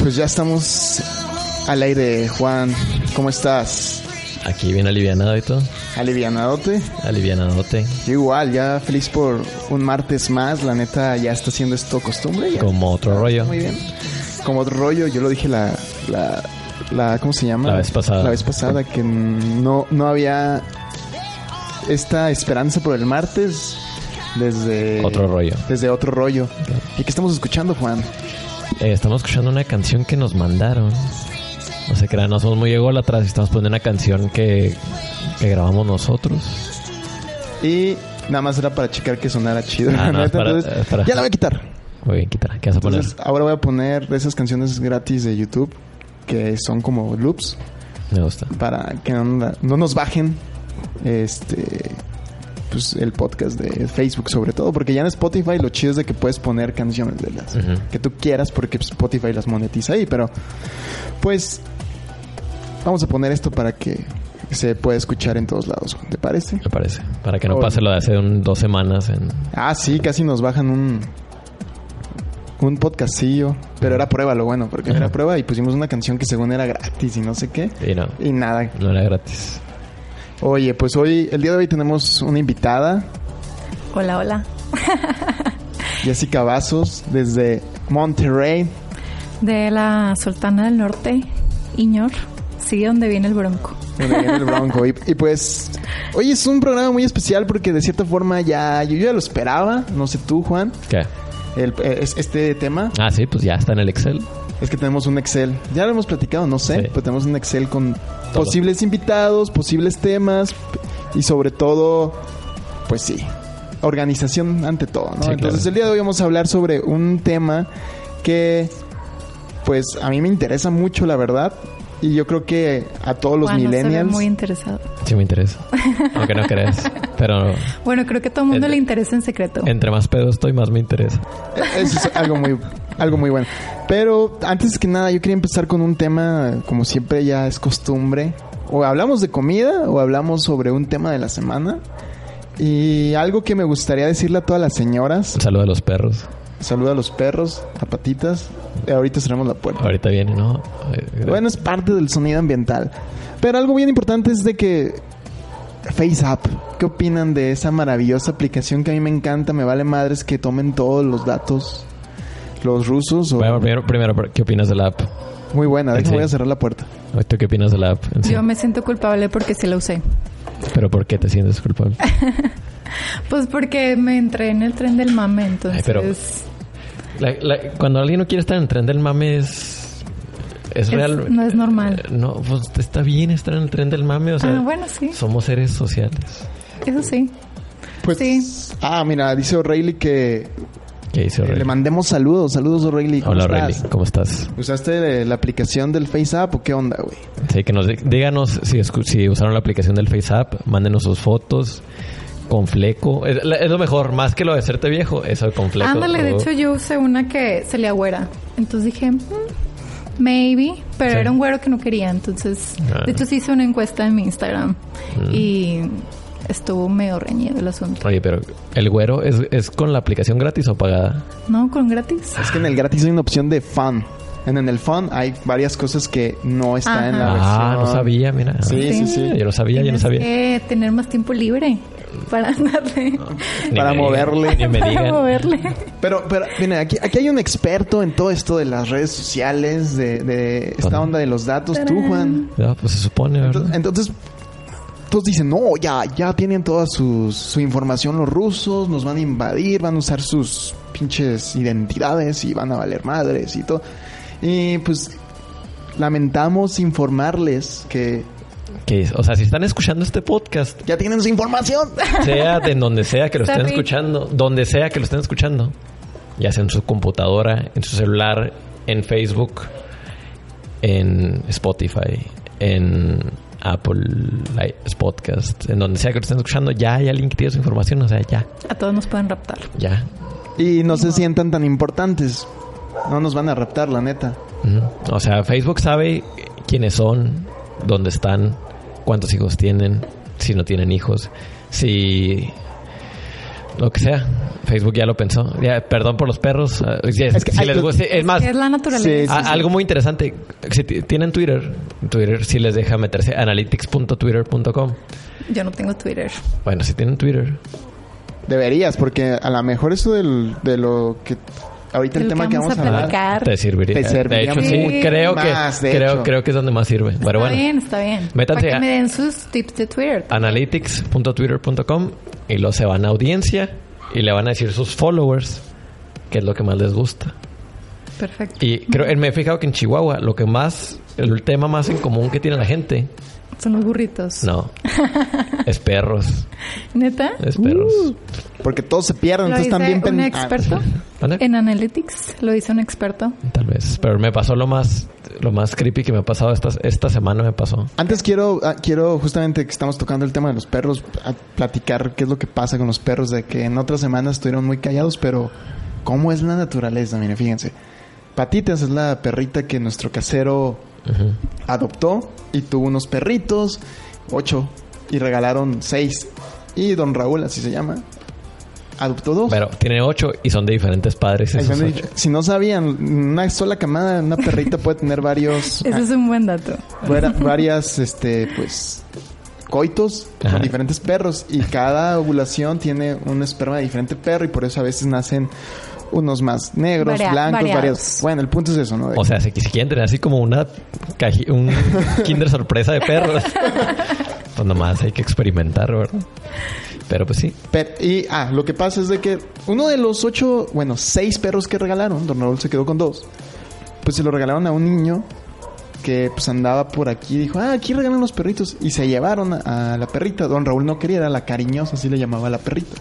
Pues ya estamos al aire, Juan. ¿Cómo estás? Aquí bien alivianado y todo. ¿Alivianadote? Alivianadote. Yo igual, ya feliz por un martes más. La neta ya está haciendo esto costumbre. ya. Como otro rollo. Muy bien. Como otro rollo, yo lo dije la, la, la ¿cómo se llama? La vez pasada. La vez pasada que no, no había esta esperanza por el martes desde Otro rollo. Desde otro rollo. ¿Y qué estamos escuchando, Juan? Eh, estamos escuchando una canción que nos mandaron. No se crean, no somos muy ególatras estamos poniendo una canción que, que grabamos nosotros. Y nada más era para checar que sonara chido. Ah, no, es para- entonces, es para- Ya la voy a quitar. Muy bien, quita. ¿Qué vas a poner? Entonces, ahora voy a poner esas canciones gratis de YouTube que son como loops Me gusta. para que no, no nos bajen este pues el podcast de Facebook sobre todo porque ya en Spotify lo chido es de que puedes poner canciones de las que tú quieras porque Spotify las monetiza ahí pero pues vamos a poner esto para que se pueda escuchar en todos lados ¿te parece? Me parece. Para que no pase lo de hace un- dos semanas en... Ah, sí, casi nos bajan un un podcastillo, pero era prueba lo bueno, porque era prueba y pusimos una canción que según era gratis y no sé qué. Y no, Y nada. no era gratis. Oye, pues hoy, el día de hoy tenemos una invitada, Hola, hola. Jessica Vasos, desde Monterrey. De la Sultana del Norte, Iñor. Sigue donde viene el bronco. donde viene el Bronco. Y, y pues, hoy es un programa muy especial porque de cierta forma ya, yo ya lo esperaba, no sé tú, Juan, ¿Qué? el, es- este tema. Ah, sí, pues ya está en el Excel. Es que tenemos un Excel. Ya lo hemos platicado, no sé, Sí. pero tenemos un Excel con Todo. posibles invitados, posibles temas y sobre todo, pues sí, organización ante todo, ¿no? Sí, Entonces claro. el día de hoy vamos a hablar sobre un tema que, pues a mí me interesa mucho, la verdad. Y yo creo que a todos los Juan no se ve millennials. muy interesado. Sí me interesa. Aunque no creas. Pero Bueno, creo que a todo el mundo El- le interesa en secreto. entre más pedo estoy, más me interesa. Eso es algo muy, algo muy bueno. Pero antes que nada, yo quería empezar con un tema, como siempre ya es costumbre. O hablamos de comida o hablamos sobre un tema de la semana. Y algo que me gustaría decirle a todas las señoras. Un saludo a los perros. Saluda a los perros, a patitas. Eh, ahorita cerramos la puerta. Ahorita viene, ¿no? Eh, Bueno, es parte del sonido ambiental. Pero algo bien importante es de que FaceApp, ¿qué opinan de esa maravillosa aplicación que a mí me encanta? Me vale madres que tomen todos los datos los rusos. O... Bueno, primero, primero, ¿qué opinas de la app? Muy buena, déjame Sí. voy a cerrar la puerta. ¿Tú qué opinas de la app? sí? Yo me siento culpable porque sí la usé. ¿Pero por qué te sientes culpable? Pues porque me entré en el tren del mame, entonces... Ay, pero- La- la- cuando alguien no quiere estar en el tren del mame es... Es, Es- real. no es normal. Eh, No, pues está bien estar en el tren del mame. O sea, ah, bueno, sí. somos seres sociales. Eso sí. Pues, Sí. ah, mira, dice O'Reilly que ¿Qué dice eh, le mandemos saludos. Saludos, O'Reilly. ¿cómo Hola, estás? O'Reilly. ¿Cómo estás? ¿Usaste de la aplicación del FaceApp o qué onda, güey? Sí, que nos díganos si, escu- si usaron la aplicación del FaceApp. Mándenos sus fotos con fleco. Es, lo mejor. Más que lo de hacerte viejo, eso con fleco. Ándale, de hecho yo usé una que se le agüera. Entonces dije, "Mm, maybe, pero Sí. era un güero que no quería. Entonces, Ah. de hecho sí hice una encuesta en mi Instagram Mm. y estuvo medio reñido el asunto. Oye, pero ¿el güero es, es con la aplicación gratis o pagada? No, con gratis. Es que en el gratis hay una opción de fun. En, en el fun hay varias cosas que no están en la versión. Ah, no sabía, mira. Sí, sí, sí. Yo no sabía, yo no Tienes sabía. que tener más tiempo libre para darle. Ni Para me digan, moverle. Para moverle. Pero, pero, mira, aquí, aquí hay un experto en todo esto de las redes sociales, de, de esta onda de los datos. Tú, Tarán. Juan. Ya, pues se supone, ¿verdad? Entonces, entonces, todos dicen, no, ya, ya tienen toda su información los rusos, nos van a invadir, van a usar sus pinches identidades y van a valer madres y todo. Y pues lamentamos informarles que que, o sea, si están escuchando este podcast, Ya tienen su información. sea de en donde sea que lo estén escuchando, donde sea que lo estén escuchando, ya sea en su computadora, en su celular, en Facebook, en Spotify, en Apple Podcast, en donde sea que lo estén escuchando, ya hay alguien que tiene su información, o sea, ya, A todos nos pueden raptar. ya. Y no se sientan tan importantes. No nos van a raptar, la neta. O sea, Facebook sabe quiénes son, dónde están, cuántos hijos tienen, si no tienen hijos, si lo que sea. Facebook ya lo pensó. Ya, perdón por los perros. ah, si es, que si les gusta- es más, Es la naturaleza. Sí, algo muy interesante. Si tienen Twitter, Twitter sí les deja meterse analytics.twitter.com. Yo no tengo Twitter. Bueno, si tienen Twitter, Deberías, porque a lo mejor eso del, de lo que... Ahorita el tema que vamos a hablar... platicar. te serviría. Te serviría de hecho, sí, creo más, que de creo, hecho. creo que es donde más sirve. Pero está bueno. bien, está bien. Métanse Para que a- me den sus tips de Twitter. analytics.twitter.com y luego se van a audiencia y le van a decir sus followers qué es lo que más les gusta. Perfecto. Y creo, me he fijado que en Chihuahua lo que más, el tema más en común que tiene la gente, Son los burritos. no, es perros, ¿Neta? es perros. Porque todos se pierden, ¿Lo entonces dice también... un pen- ah, experto? ¿Vale? En Analytics lo hizo un experto. Tal vez, pero me pasó lo más, lo más creepy que me ha pasado esta, esta semana me pasó. Antes quiero, ah, quiero justamente que estamos tocando el tema de los perros, a platicar qué es lo que pasa con los perros, de que en otras semanas estuvieron muy callados, pero cómo es la naturaleza, miren, fíjense. Patitas es la perrita que nuestro casero Adoptó y tuvo unos perritos, ocho, y regalaron seis. Y don Raúl, así se llama, adoptó dos. Pero tiene ocho y son de diferentes padres. Esos ocho. Si no sabían, una sola camada, una perrita puede tener varios... Ese es un buen dato. Fuera- varias, este, pues, coitos Ajá. con diferentes perros y cada ovulación tiene un esperma de diferente perro y por eso a veces nacen unos más negros, Varia- blancos, variados. varios. Bueno, el punto es eso, ¿no? O sea, si, si quieren tener así como una caji- un kinder sorpresa de perros, pues nomás hay que experimentar, ¿verdad? Pero pues sí. Pero- y, ah, lo que pasa es de que uno de los ocho, bueno, seis perros que regalaron, don Raúl se quedó con dos, pues se lo regalaron a un niño que pues andaba por aquí y dijo, ah, aquí regalan los perritos. Y se llevaron a, a la perrita. Don Raúl no quería, era la cariñosa, así le llamaba a la perrita.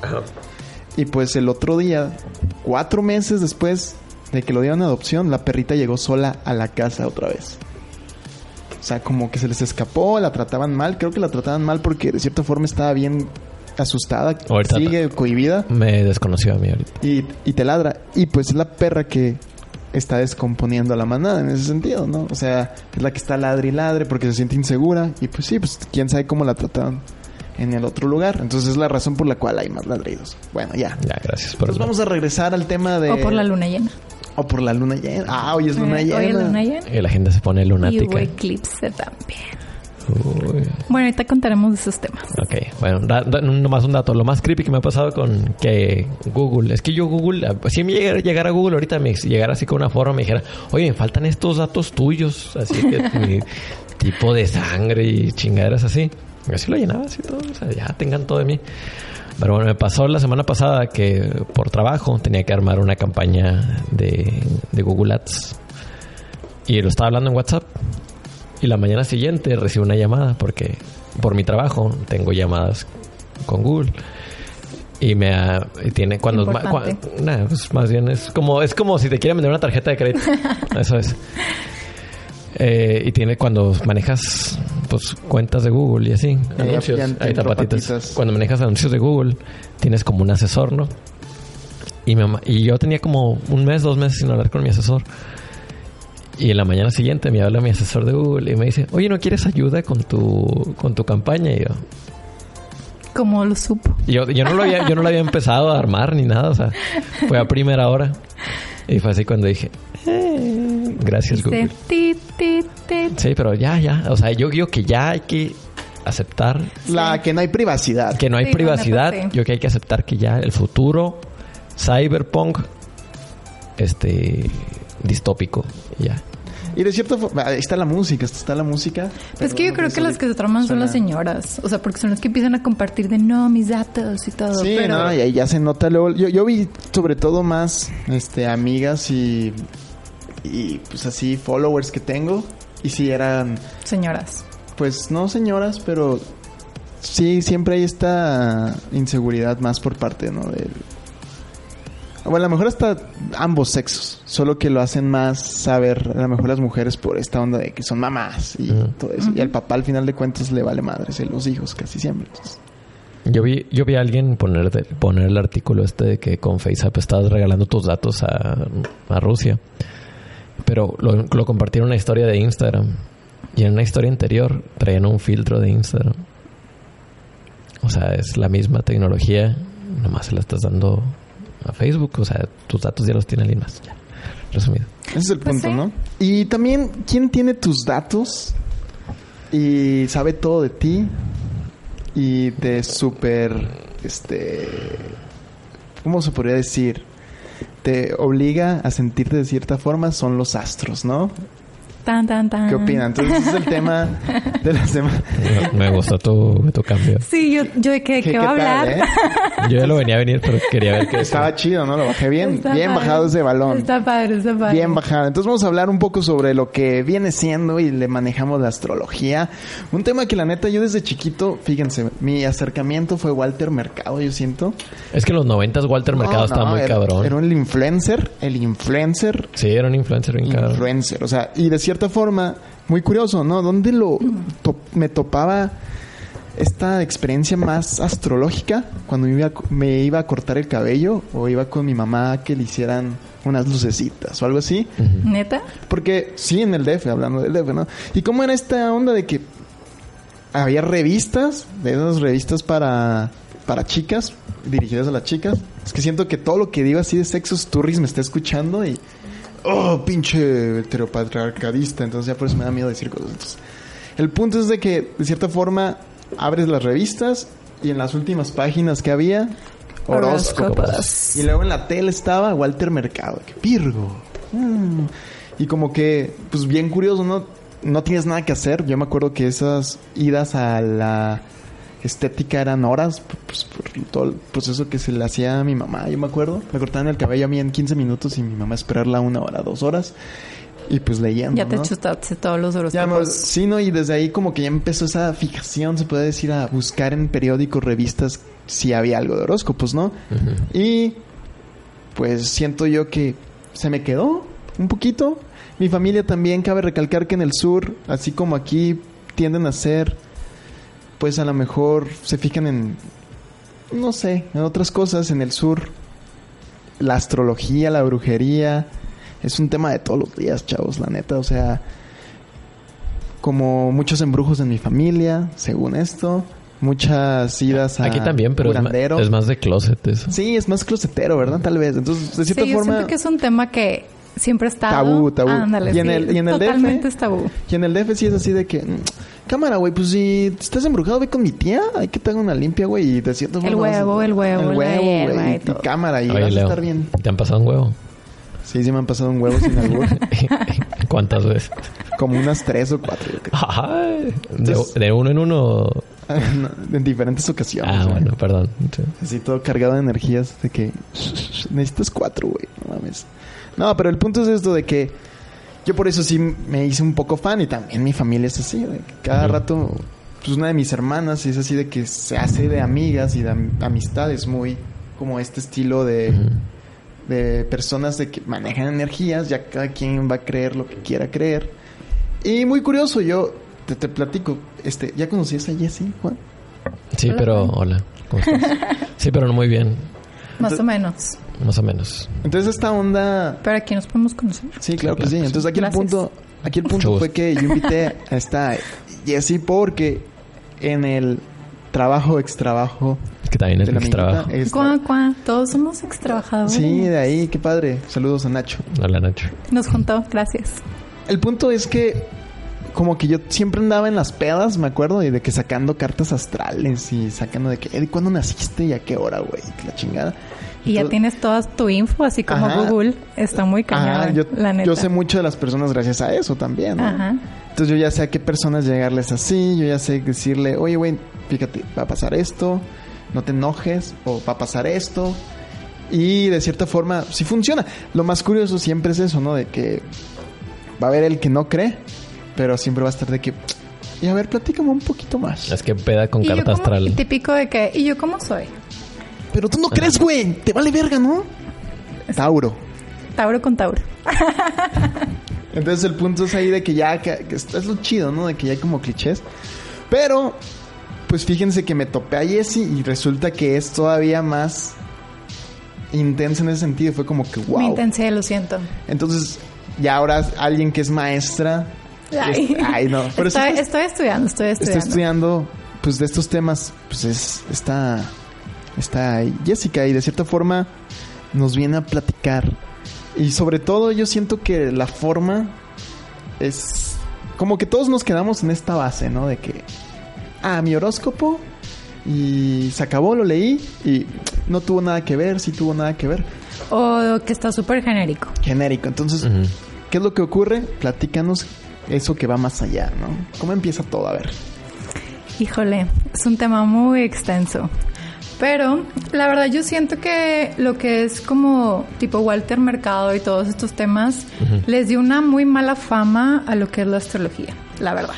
Y pues el otro día, cuatro meses después de que lo dieron a adopción, la perrita llegó sola a la casa otra vez. O sea, como que se les escapó, la trataban mal. Creo que la trataban mal porque de cierta forma estaba bien asustada, Ahorita- sigue cohibida Me desconoció a mí ahorita. y, y te ladra. Y pues es la perra que está descomponiendo a la manada en ese sentido, ¿no? O sea, es la que está ladre y ladre porque se siente insegura. Y pues sí, pues quién sabe cómo la trataron en el otro lugar. Entonces es la razón por la cual hay más ladridos. Bueno, ya. Ya, gracias por Entonces vamos a regresar al tema de... O por la luna llena. O por la luna llena. Ah, hoy es luna Eh, llena. Hoy es luna llena. Y la gente se pone Y lunática. hubo eclipse también. Uy. Bueno, ahorita contaremos de esos temas. Ok, bueno, da- da- nomás un dato. Lo más creepy que me ha pasado con que Google, es que yo Google, si me llegara, llegara a Google ahorita, me llegara así con una forma, me dijera, oye, me faltan estos datos tuyos, así que mi tipo de sangre y chingaderas así. Y así lo llenaba, así todo, o sea, ya tengan todo de mí. Pero bueno, me pasó la semana pasada que por trabajo tenía que armar una campaña de, de Google Ads. Y lo estaba hablando en WhatsApp. Y la mañana siguiente recibo una llamada porque por mi trabajo tengo llamadas con Google. Y me ha- y tiene cuando ma- Importante. cua- nah, pues más bien es como es como si te quieren vender una tarjeta de crédito. Eso es. Eh, y tiene cuando manejas pues cuentas de Google y así, anuncios, ya ahí entró está patitas. patitas. Cuando manejas anuncios de Google, tienes como un asesor, ¿no? Y, mi mamá- y yo tenía como un mes, dos meses sin hablar con mi asesor. Y en la mañana siguiente me habla mi asesor de Google y me dice, oye, ¿no quieres ayuda con tu, con tu campaña? Y yo, Como lo supo. y yo, yo no lo había, yo no lo había empezado a armar ni nada, o sea, fue a primera hora. Y fue así cuando dije, "Eh, gracias Google. ti, ti, ti. Sí, pero ya, ya, o sea, yo digo que ya hay que aceptar La que no hay privacidad. que no hay Sí, privacidad. sí. Yo creo que hay que aceptar que ya el futuro cyberpunk este distópico y ya. Y de cierta forma, ahí está la música, está la música. Pues que yo creo que las que se traman son las señoras. O sea, porque son las que empiezan a compartir de no, mis datos y todo. Sí, pero no, y ahí ya se nota luego. Yo, yo vi sobre todo más este amigas y, y pues así followers que tengo. Y sí eran señoras. pues no señoras, pero sí, siempre hay esta inseguridad más por parte, ¿no? De, bueno, a lo mejor hasta ambos sexos, solo que lo hacen más saber a lo mejor las mujeres por esta onda de que son mamás y todo eso. Y al papá al final de cuentas le vale madres, los hijos casi siempre. Entonces, Yo vi, yo vi a alguien poner, de- poner el artículo este de que con FaceApp estabas regalando tus datos a, a Rusia. Pero lo, lo compartieron en una historia de Instagram. Y en una historia anterior traían un filtro de Instagram. O sea, es la misma tecnología. Nomás se la estás dando a Facebook. O sea, tus datos ya los tiene alguien más. Ya. Resumido. ese es el Pues punto, sí. ¿no? Y también, ¿quién tiene tus datos y sabe todo de ti y te súper, este, ¿cómo se podría decir? Te obliga a sentirte de cierta forma son los astros, ¿no? Tan, tan, tan. ¿Qué opinan? Entonces ese es el tema de la semana. Me, me gustó tu, tu cambio. Sí, yo, yo de qué, ¿Qué- qué va a hablar. eh? Yo ya lo venía a venir, pero quería ver qué Estaba chido, ¿no? Lo bajé bien, Está bien padre. bajado ese balón. Está padre, está padre. Bien bajado. Entonces vamos a hablar un poco sobre lo que viene siendo y le manejamos la astrología. Un tema que la neta yo desde chiquito, fíjense, mi acercamiento fue Walter Mercado, yo siento. Es que en los noventas Walter Mercado No, estaba no, muy era- cabrón. Era un influencer, el influencer, Sí, era un influencer bien cabrón. influencer. O sea, y de cierta forma, muy curioso, ¿no? ¿Dónde lo to- me topaba esta experiencia más astrológica cuando me iba, a, me iba a cortar el cabello o iba con mi mamá a que le hicieran unas lucecitas o algo así? ¿Neta? Porque sí, en el DF, hablando del DF, ¿no? ¿Y cómo era esta onda de que había revistas, de esas revistas para, para chicas, dirigidas a las chicas? Es que siento que todo lo que digo así de sexos turris me está escuchando y... ¡Oh, pinche heteropatriarcadista! Entonces ya por eso me da miedo decir cosas. Entonces, el punto es de que, de cierta forma, abres las revistas y en las últimas páginas que había... Horóscopos. Y luego en la tele estaba Walter Mercado, que Virgo. Mm. Y como que, pues bien curioso, ¿no? No tienes nada que hacer. Yo me acuerdo que esas idas a la estética eran horas, pues por todo el proceso que se le hacía a mi mamá, yo me acuerdo. Me cortaban el cabello a mí en 15 minutos y mi mamá esperarla una hora, dos horas. Y pues leyendo, Ya te ¿no? chustaste todos los Ya, horóscopos. no, sí, ¿no? Y desde ahí como que ya empezó esa fijación, se puede decir, a buscar en periódicos, revistas, si había algo de horóscopos, ¿no? Y pues siento yo que se me quedó un poquito. Mi familia también, cabe recalcar que en el sur, así como aquí, tienden a ser, pues a lo mejor se fijan en, no sé, en otras cosas. En el sur, la astrología, la brujería, es un tema de todos los días, chavos, la neta. O sea, como muchos embrujos en mi familia, según esto. Muchas idas a Aquí también, pero es, más de closet eso. Sí, es más closetero, ¿verdad? Tal vez. Entonces, de cierta sí, yo forma... siento que es un tema que siempre está Tabú, tabú. Ándale, Y en sí, el- y en el DF, totalmente es tabú. Y en el DF sí es así de que... mm, Cámara, güey, pues si estás embrujado, ve con mi tía. Hay que te haga una limpia, güey. Y forma... vas a- huevo, el huevo, El huevo, güey. y cámara. Y Oye, vas a estar bien. ¿te han pasado un huevo? Sí, sí me han pasado un huevo sin albur. ¿Cuántas veces? como unas tres o cuatro, yo creo. De, Entonces- de uno en uno. No, en diferentes ocasiones. Ah, bueno, perdón. Sí. Así todo cargado de energías de que necesitas cuatro, güey, mames. No, pero el punto es esto de que yo por eso sí me hice un poco fan y también mi familia es así, de que cada rato, pues una de mis hermanas es así de que se hace de amigas y de am- amistades muy como este estilo de, de personas de que manejan energías, ya cada quien va a creer lo que quiera creer. Y muy curioso, yo te, te platico, este, ¿ya conocías a Jessie, Juan? Sí, Hola, pero Juan. hola. ¿Cómo estás? Sí, pero no muy bien. Más o menos. Más o menos. Entonces esta onda Pero aquí nos podemos conocer. Sí, claro que claro sí. que sí. Entonces aquí Gracias. el punto, aquí el punto fue que yo invité a esta Jessie porque en el trabajo, ex trabajo Es que también es de la mi amiguita, trabajo. esta- Cuá, cuá. Todos somos extrabajadores. Sí, de ahí, qué padre. Saludos a Nacho. Hola, Nacho. Nos juntó, gracias. El punto es que como que yo siempre andaba en las pedas, me acuerdo, y de que sacando cartas astrales y sacando de que, "Eh, ¿cuándo naciste y a qué hora, güey? Que La chingada. Y ya tienes toda tu info, así como Ajá. Google. Está muy cañada, yo, la neta. yo sé mucho de las personas gracias a eso también. ¿no? Ajá. Entonces yo ya sé a qué personas llegarles así, yo ya sé decirle, oye, güey, fíjate, va a pasar esto, no te enojes, o va a pasar esto. Y de cierta forma, sí funciona. Lo más curioso siempre es eso, ¿no? De que va a haber el que no cree, pero siempre va a estar de que Y a ver, platícame un poquito más. Es que peda con carta astral. Típico de que, ¿y yo cómo soy? Pero tú no crees, güey. Te vale verga, ¿no? Tauro. Tauro con Tauro. Entonces el punto es ahí de que ya, que, que es lo chido, ¿no? De que ya hay como clichés. Pero, pues fíjense que me topé a Jessie y resulta que es todavía más intensa en ese sentido. Fue como que, wow. intensidad, lo siento. Entonces, ya ahora alguien que es maestra. Ay, es- ay, no. Pero estoy, está- estoy estudiando, estoy estudiando. estudiando, pues de estos temas, pues es, está, está Jessica y de cierta forma nos viene a platicar. Y sobre todo yo siento que la forma es como que todos nos quedamos en esta base, ¿no? De que, ah, mi horóscopo y se acabó, lo leí y no tuvo nada que ver, sí tuvo nada que ver. O que está súper genérico. Genérico. Entonces. ¿qué es lo que ocurre? Platícanos eso que va más allá, ¿no? ¿Cómo empieza todo? A ver. Híjole, es un tema muy extenso. Pero la verdad yo siento que lo que es como tipo Walter Mercado y todos estos temas les dio una muy mala fama a lo que es la astrología, la verdad.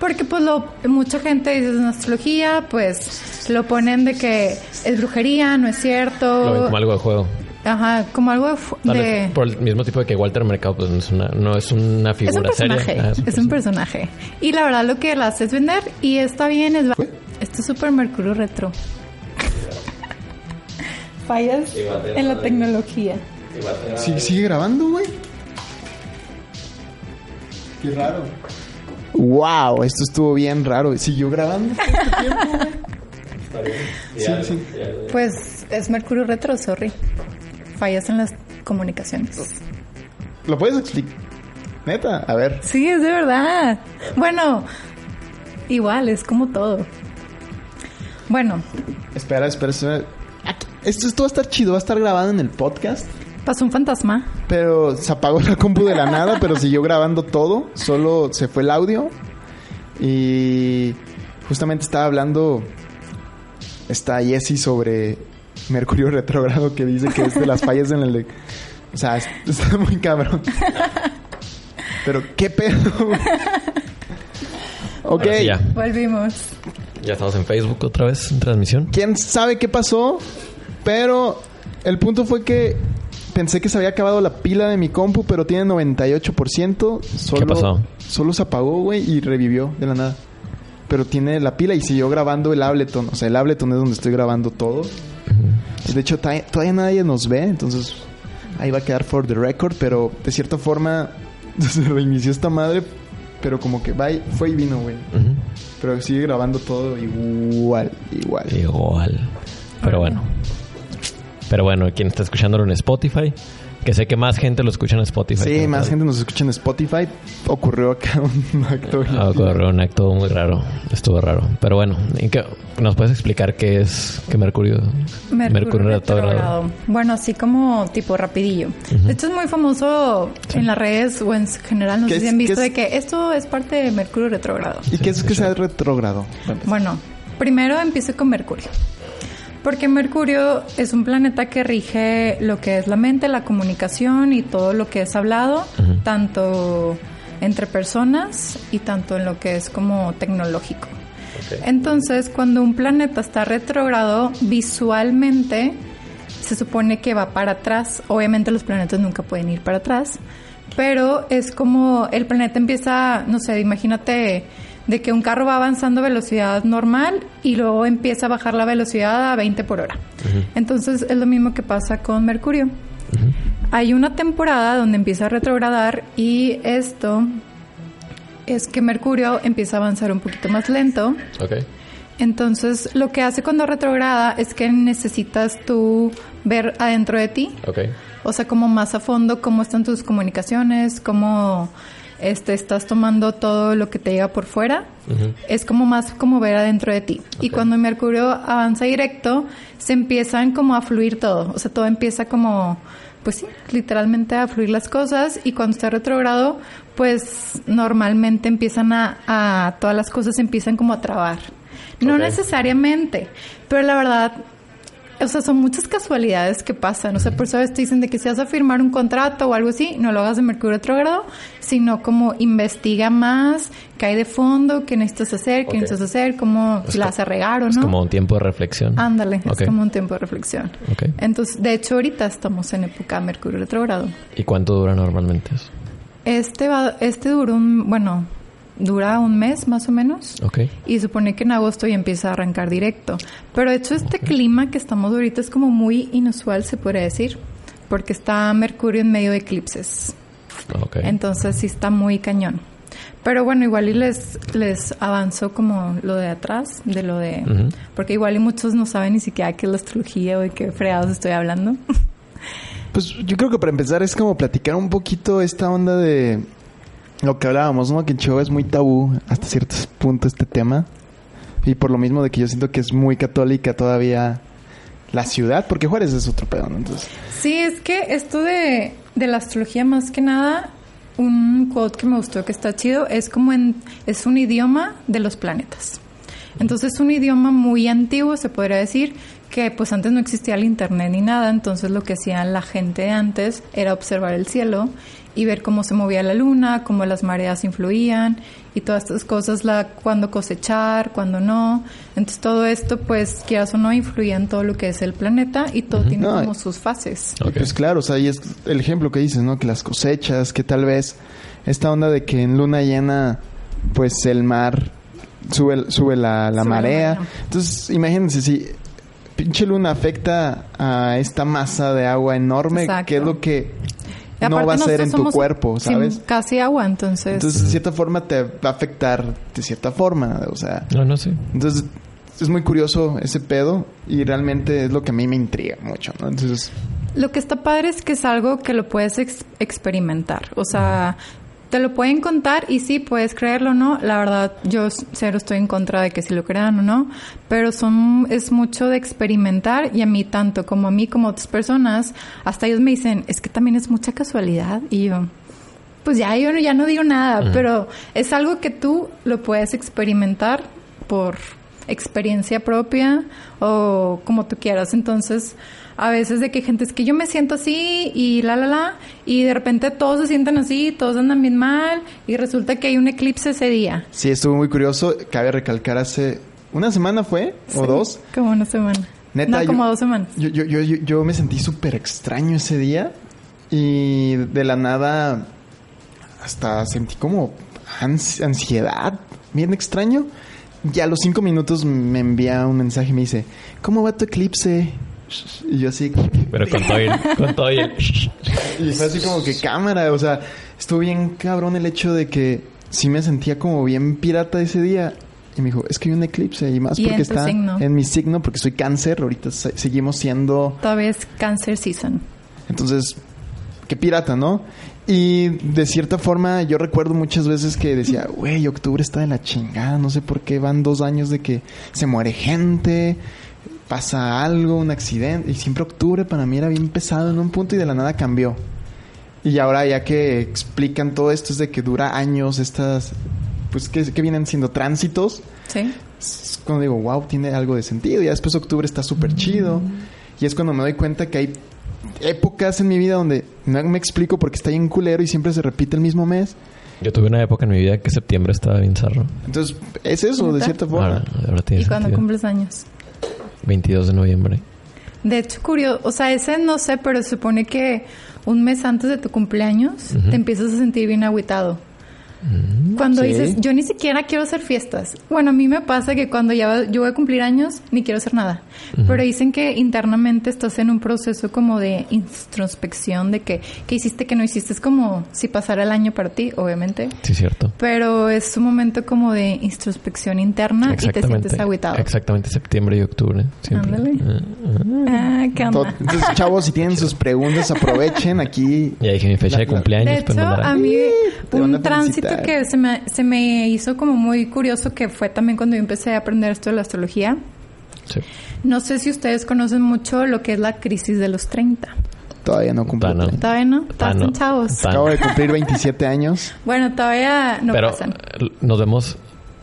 Porque pues lo, mucha gente dice es una astrología, pues lo ponen de que es brujería, no es cierto. Lo ven como algo de juego. Ajá, como algo de... por el mismo tipo de que Walter Mercado pues, no, es una, no es una Es figura un personaje, seria. Ah, es un personaje. Y la verdad lo que él hace es vender y está bien, es... Esto es Super Mercurio Retro. Fallas en la tecnología. Sí, sigue grabando, güey. Qué raro. Wow, esto estuvo bien raro. ¿Siguió grabando este tiempo, güey? Sí, sí. Pues es Mercurio Retro, sorry. Fallas en las comunicaciones. ¿Lo puedes explicar? Neta, a ver. Sí, es de verdad. Bueno, igual, es como todo. Bueno, Espera, espera, espera. Esto, esto va a estar chido, va a estar grabado en el podcast. pasó un fantasma. Pero se apagó la compu de la nada, pero siguió grabando todo. Solo se fue el audio. Y justamente estaba hablando. Está Jesse sobre Mercurio retrógrado que dice que es de las fallas en el. de- O sea, es- está muy cabrón. Pero, ¿qué pedo? ok. Ahora sí, ya. Volvimos. Ya estamos en Facebook otra vez en transmisión. quién sabe qué pasó, pero el punto fue que pensé que se había acabado la pila de mi compu, pero tiene 98%. Solo, ¿Qué pasó? Solo se apagó, güey, y revivió de la nada. Pero tiene la pila y siguió grabando el Ableton. O sea, el Ableton es donde estoy grabando todo. De hecho, todavía nadie nos ve, entonces ahí va a quedar for the record, pero de cierta forma se reinició esta madre, pero como que va y- fue y vino, güey. Pero sigue grabando todo igual, igual. Igual. Pero bueno. Pero bueno, quien está escuchándolo en Spotify, que sé que más gente lo escucha en Spotify. Sí, más tal. gente nos escucha en Spotify. Ocurrió acá un acto. Ah, ocurrió un acto muy raro. Estuvo raro. Pero bueno, ¿y qué- ¿nos puedes explicar qué es que Mercurio? Mercurio, retrógrado. retrógrado. Bueno, así como tipo rapidillo. Esto es muy famoso en las redes o en general. No ¿Qué sé si es- han visto es? de que esto es parte de Mercurio retrógrado. ¿Y qué es que sea retrógrado? Bueno, primero empiezo con Mercurio. Porque Mercurio es un planeta que rige lo que es la mente, la comunicación y todo lo que es hablado, tanto entre personas y tanto en lo que es como tecnológico. Entonces, cuando un planeta está retrógrado, visualmente se supone que va para atrás. Obviamente los planetas nunca pueden ir para atrás, pero es como el planeta empieza, no sé, imagínate de que un carro va avanzando a velocidad normal y luego empieza a bajar la velocidad a 20 por hora. Entonces es lo mismo que pasa con Mercurio. Hay una temporada donde empieza a retrogradar y esto es que Mercurio empieza a avanzar un poquito más lento. Ok. Entonces, lo que hace cuando retrograda es que necesitas tú ver adentro de ti, Ok. o sea, como más a fondo cómo están tus comunicaciones, cómo este, estás tomando todo lo que te llega por fuera. Es como más como ver adentro de ti. Y cuando Mercurio avanza directo, se empiezan como a fluir todo. O sea, todo empieza como, pues sí, literalmente a fluir las cosas. Y cuando está retrogrado, pues normalmente empiezan a, a todas las cosas empiezan como a trabar. No necesariamente, pero la verdad, o sea, son muchas casualidades que pasan. O sea, por eso a veces te dicen de que si vas a firmar un contrato o algo así, no lo hagas de Mercurio retrógrado, sino como investiga más, qué hay de fondo, qué necesitas hacer, qué Ok. necesitas hacer, cómo Es si la co- vas a regar o Es no. como un tiempo de reflexión. Ándale, es como un tiempo de reflexión. Ok. Entonces, de hecho, ahorita estamos en época de Mercurio retrógrado. ¿Y cuánto dura normalmente eso? Este va, este dura un, bueno, dura un mes más o menos. Ok. Y supone que en agosto ya empieza a arrancar directo. Pero de hecho este clima que estamos ahorita es como muy inusual, se podría decir. Porque está Mercurio en medio de eclipses. Ok. Entonces sí está muy cañón. Pero bueno, igual y les, les avanzo como lo de atrás, de lo de... Porque igual y muchos no saben ni siquiera qué es la astrología o de qué fregados estoy hablando. Pues yo creo que para empezar es como platicar un poquito esta onda de lo que hablábamos, ¿no? Que en Chihuahua es muy tabú hasta cierto punto este tema. Y por lo mismo de que yo siento que es muy católica todavía la ciudad, porque Juárez es otro pedo, ¿no? Entonces, Sí, es que esto de, de la astrología más que nada, un quote que me gustó que está chido, es como en, es un idioma de los planetas. Entonces es un idioma muy antiguo, se podría decir, que pues antes no existía el internet ni nada, entonces lo que hacía la gente antes era observar el cielo y ver cómo se movía la luna, cómo las mareas influían y todas estas cosas, la cuándo cosechar, cuándo no. Entonces todo esto pues quieras o no influía en todo lo que es el planeta y todo tiene No, como sus fases. Pues claro, o sea, y es el ejemplo que dices, ¿no? Que las cosechas, que tal vez esta onda de que en luna llena, pues el mar sube, sube la, la Sube marea. Entonces, imagínense si pinche luna afecta a esta masa de agua enorme, Exacto. ¿qué es lo que no va a ser en tu cuerpo, sin ¿sabes? casi agua, entonces... Entonces, de cierta forma te va a afectar de cierta forma, o sea, No, no sé. entonces es muy curioso ese pedo y realmente es lo que a mí me intriga mucho, ¿no? Entonces, Lo que está padre es que es algo que lo puedes ex- experimentar. O sea, te lo pueden contar y sí, puedes creerlo o no. La verdad, yo cero estoy en contra de que si lo crean o no. Pero son, es mucho de experimentar y a mí tanto como a mí como a otras personas, hasta ellos me dicen, es que también es mucha casualidad. Y yo, pues ya, yo no- ya no digo nada, pero es algo que tú lo puedes experimentar por experiencia propia o como tú quieras. Entonces, a veces de que gente es que yo me siento así y la la la y de repente todos se sienten así, todos andan bien mal y resulta que hay un eclipse ese día. sí, estuvo muy curioso. Cabe recalcar hace una semana fue o Sí, dos. Como una semana. Neta, no, yo- como dos semanas. Yo, yo, yo, yo, me sentí súper extraño ese día y de la nada hasta sentí como ans- ansiedad, bien extraño. Y a los cinco minutos me envía un mensaje y me dice, ¿cómo va tu eclipse? Y yo así, Pero con todo el... Con todo el... y fue así como que cámara, o sea, estuvo bien cabrón el hecho de que sí me sentía como bien pirata ese día. Y me dijo, es que hay un eclipse y más Y porque en está signo. en mi signo, porque soy cáncer, ahorita se- seguimos siendo Todavía es cancer season. entonces, qué pirata, ¿no? Y de cierta forma, yo recuerdo muchas veces que decía, güey, octubre está de la chingada, no sé por qué van dos años de que se muere gente, pasa algo, un accidente, y siempre octubre para mí era bien pesado en un punto y de la nada cambió. Y ahora ya que explican todo esto es de que dura años estas, pues que, que vienen siendo tránsitos, ¿Sí? es cuando digo, wow, tiene algo de sentido. Y ya después octubre está súper chido. Y es cuando me doy cuenta que hay épocas en mi vida donde no me explico porque está bien culero y siempre se repite el mismo mes. Yo tuve una época en mi vida que septiembre estaba bien zarro. Entonces, es eso, de cierta forma. Ahora, ahora tiene ¿Y cuándo sentido. cumples años? 22 de noviembre. De hecho, curioso, o sea, ese no sé, pero supone que un mes antes de tu cumpleaños Ujú. te empiezas a sentir bien agüitado. Cuando Sí. dices, yo ni siquiera quiero hacer fiestas. Bueno, a mí me pasa que cuando ya va- yo voy a cumplir años, ni quiero hacer nada. Pero dicen que internamente estás en un proceso como de introspección de que, ¿qué hiciste, que no hiciste? Es como si pasara el año para ti, obviamente. Sí, cierto. Pero es un momento como de introspección interna y te sientes agüitado. Exactamente, septiembre y octubre. Siempre. Ándale. Ah, ah. Ah, ¿qué To- onda? Entonces, chavos, si tienen sus preguntas, aprovechen aquí. Ya dije mi fecha La- de cumpleaños. De pues hecho, a mí un tránsito que se me, se me hizo como muy curioso que fue también cuando yo empecé a aprender esto de la astrología. Sí. No sé si ustedes conocen mucho lo que es la crisis de los 30. Todavía no cumplo. Todavía no. 30. ¿Todavía no? Ah, no. Están chavos. Acabo de cumplir 27 años. Bueno, todavía no Pero pasan. eh, nos vemos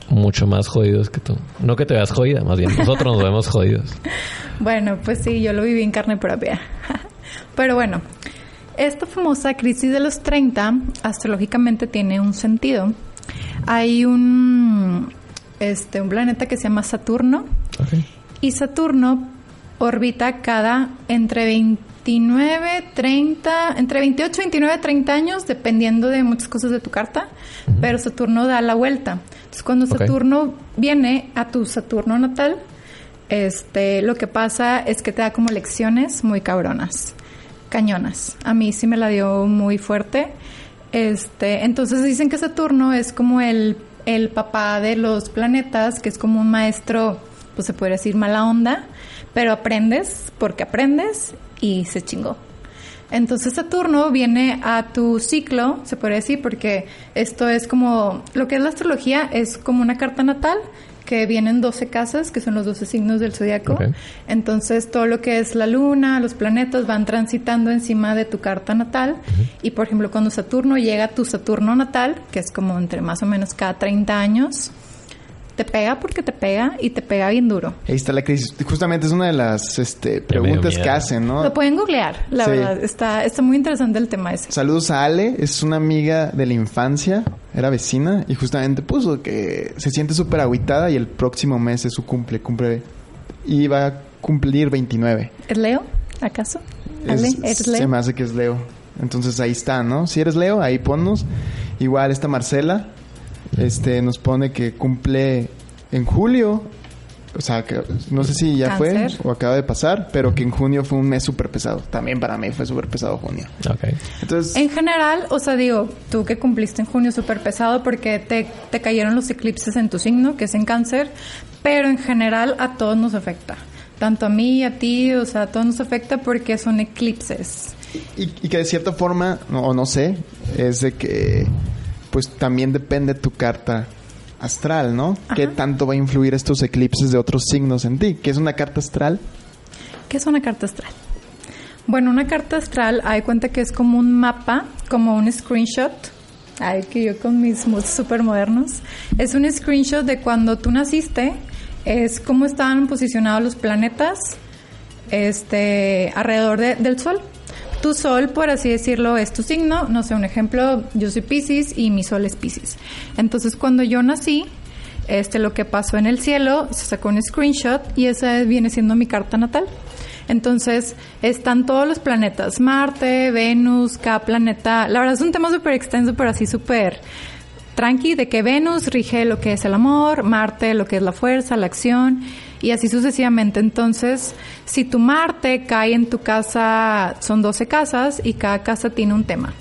mucho más jodidos que tú. No que te veas jodida, más bien nosotros nos vemos jodidos. Bueno, pues sí, yo lo viví en carne propia. Pero bueno, esta famosa crisis de los 30 astrológicamente tiene un sentido. Hay un, este, un planeta que se llama Saturno y Saturno orbita cada entre 29, 30, entre 28, 29, 30 años, dependiendo de muchas cosas de tu carta, pero Saturno da la vuelta. Entonces, cuando. Saturno viene a tu Saturno natal, este, lo que pasa es que te da como lecciones muy cabronas, cañonas. A mí sí me la dio muy fuerte. Este, entonces dicen que Saturno es como el, el papá de los planetas, que es como un maestro, pues se puede decir mala onda, pero aprendes porque aprendes y se chingó. Entonces Saturno viene a tu ciclo, se puede decir, porque esto es como, lo que es la astrología es como una carta natal que vienen 12 casas, que son los 12 signos del zodiaco. Entonces todo lo que es la luna, los planetas van transitando encima de tu carta natal. Y por ejemplo, cuando Saturno llega a tu Saturno natal, que es como entre más o menos cada 30 años, te pega porque te pega y te pega bien duro. Ahí está la crisis. Justamente es una de las este, preguntas que hacen, ¿no? Lo pueden googlear, la Sí. verdad. Está, está muy interesante el tema ese. Saludos a Ale, es una amiga de la infancia, era vecina y justamente puso que se siente súper agüitada y el próximo mes es su cumple, cumple y va a cumplir 29. ¿Es Leo, acaso? Es- Ale, ¿eres Se Leo? me hace que es Leo. Entonces ahí está, ¿no? Si eres Leo, ahí ponnos. Igual esta Marcela, este, nos pone que cumple en julio. O sea, que no sé si ya Cáncer. fue o acaba de pasar, pero que en junio fue un mes súper pesado. También para mí fue súper pesado junio. Entonces, En general, o sea, digo, tú que cumpliste en junio súper pesado porque te, te cayeron los eclipses en tu signo, que es en cáncer, pero en general a todos nos afecta. Tanto a mí y a ti, o sea, a todos nos afecta porque son eclipses. Y, y que de cierta forma, no, o no sé, es de que pues también depende tu carta astral, ¿no? ¿Qué tanto va a influir estos eclipses de otros signos en ti? ¿Qué es una carta astral? ¿Qué es una carta astral? Bueno, una carta astral, hay cuenta que es como un mapa, como un screenshot. Ay, que yo con mis moods súper modernos. Es un screenshot de cuando tú naciste, es cómo estaban posicionados los planetas este, alrededor de- del Sol. Tu Sol, por así decirlo, es tu signo. No sé, un ejemplo, yo soy Pisces y mi Sol es Pisces. Entonces, cuando yo nací, este, lo que pasó en el cielo, se sacó un screenshot y esa viene siendo mi carta natal. Entonces, están todos los planetas, Marte, Venus, cada planeta. La verdad es un tema súper extenso, pero así súper tranqui, de que Venus rige lo que es el amor, Marte lo que es la fuerza, la acción, y así sucesivamente. Entonces, si tu Marte cae en tu casa, son 12 casas y cada casa tiene un tema.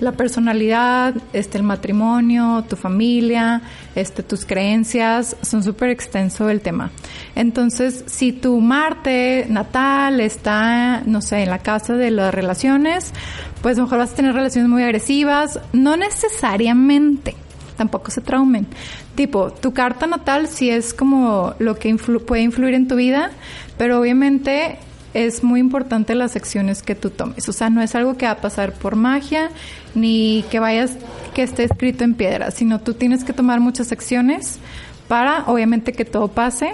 La personalidad, este, el matrimonio, tu familia, este, tus creencias, son súper extenso el tema. Entonces, si tu Marte natal está, no sé, en la casa de las relaciones, pues mejor vas a tener relaciones muy agresivas, no necesariamente, tampoco se traumen. Tipo, tu carta natal sí es como lo que influ- puede influir en tu vida, pero obviamente es muy importante las acciones que tú tomes. O sea, no es algo que va a pasar por magia, ni que vayas, que esté escrito en piedra, sino tú tienes que tomar muchas acciones para, obviamente, que todo pase.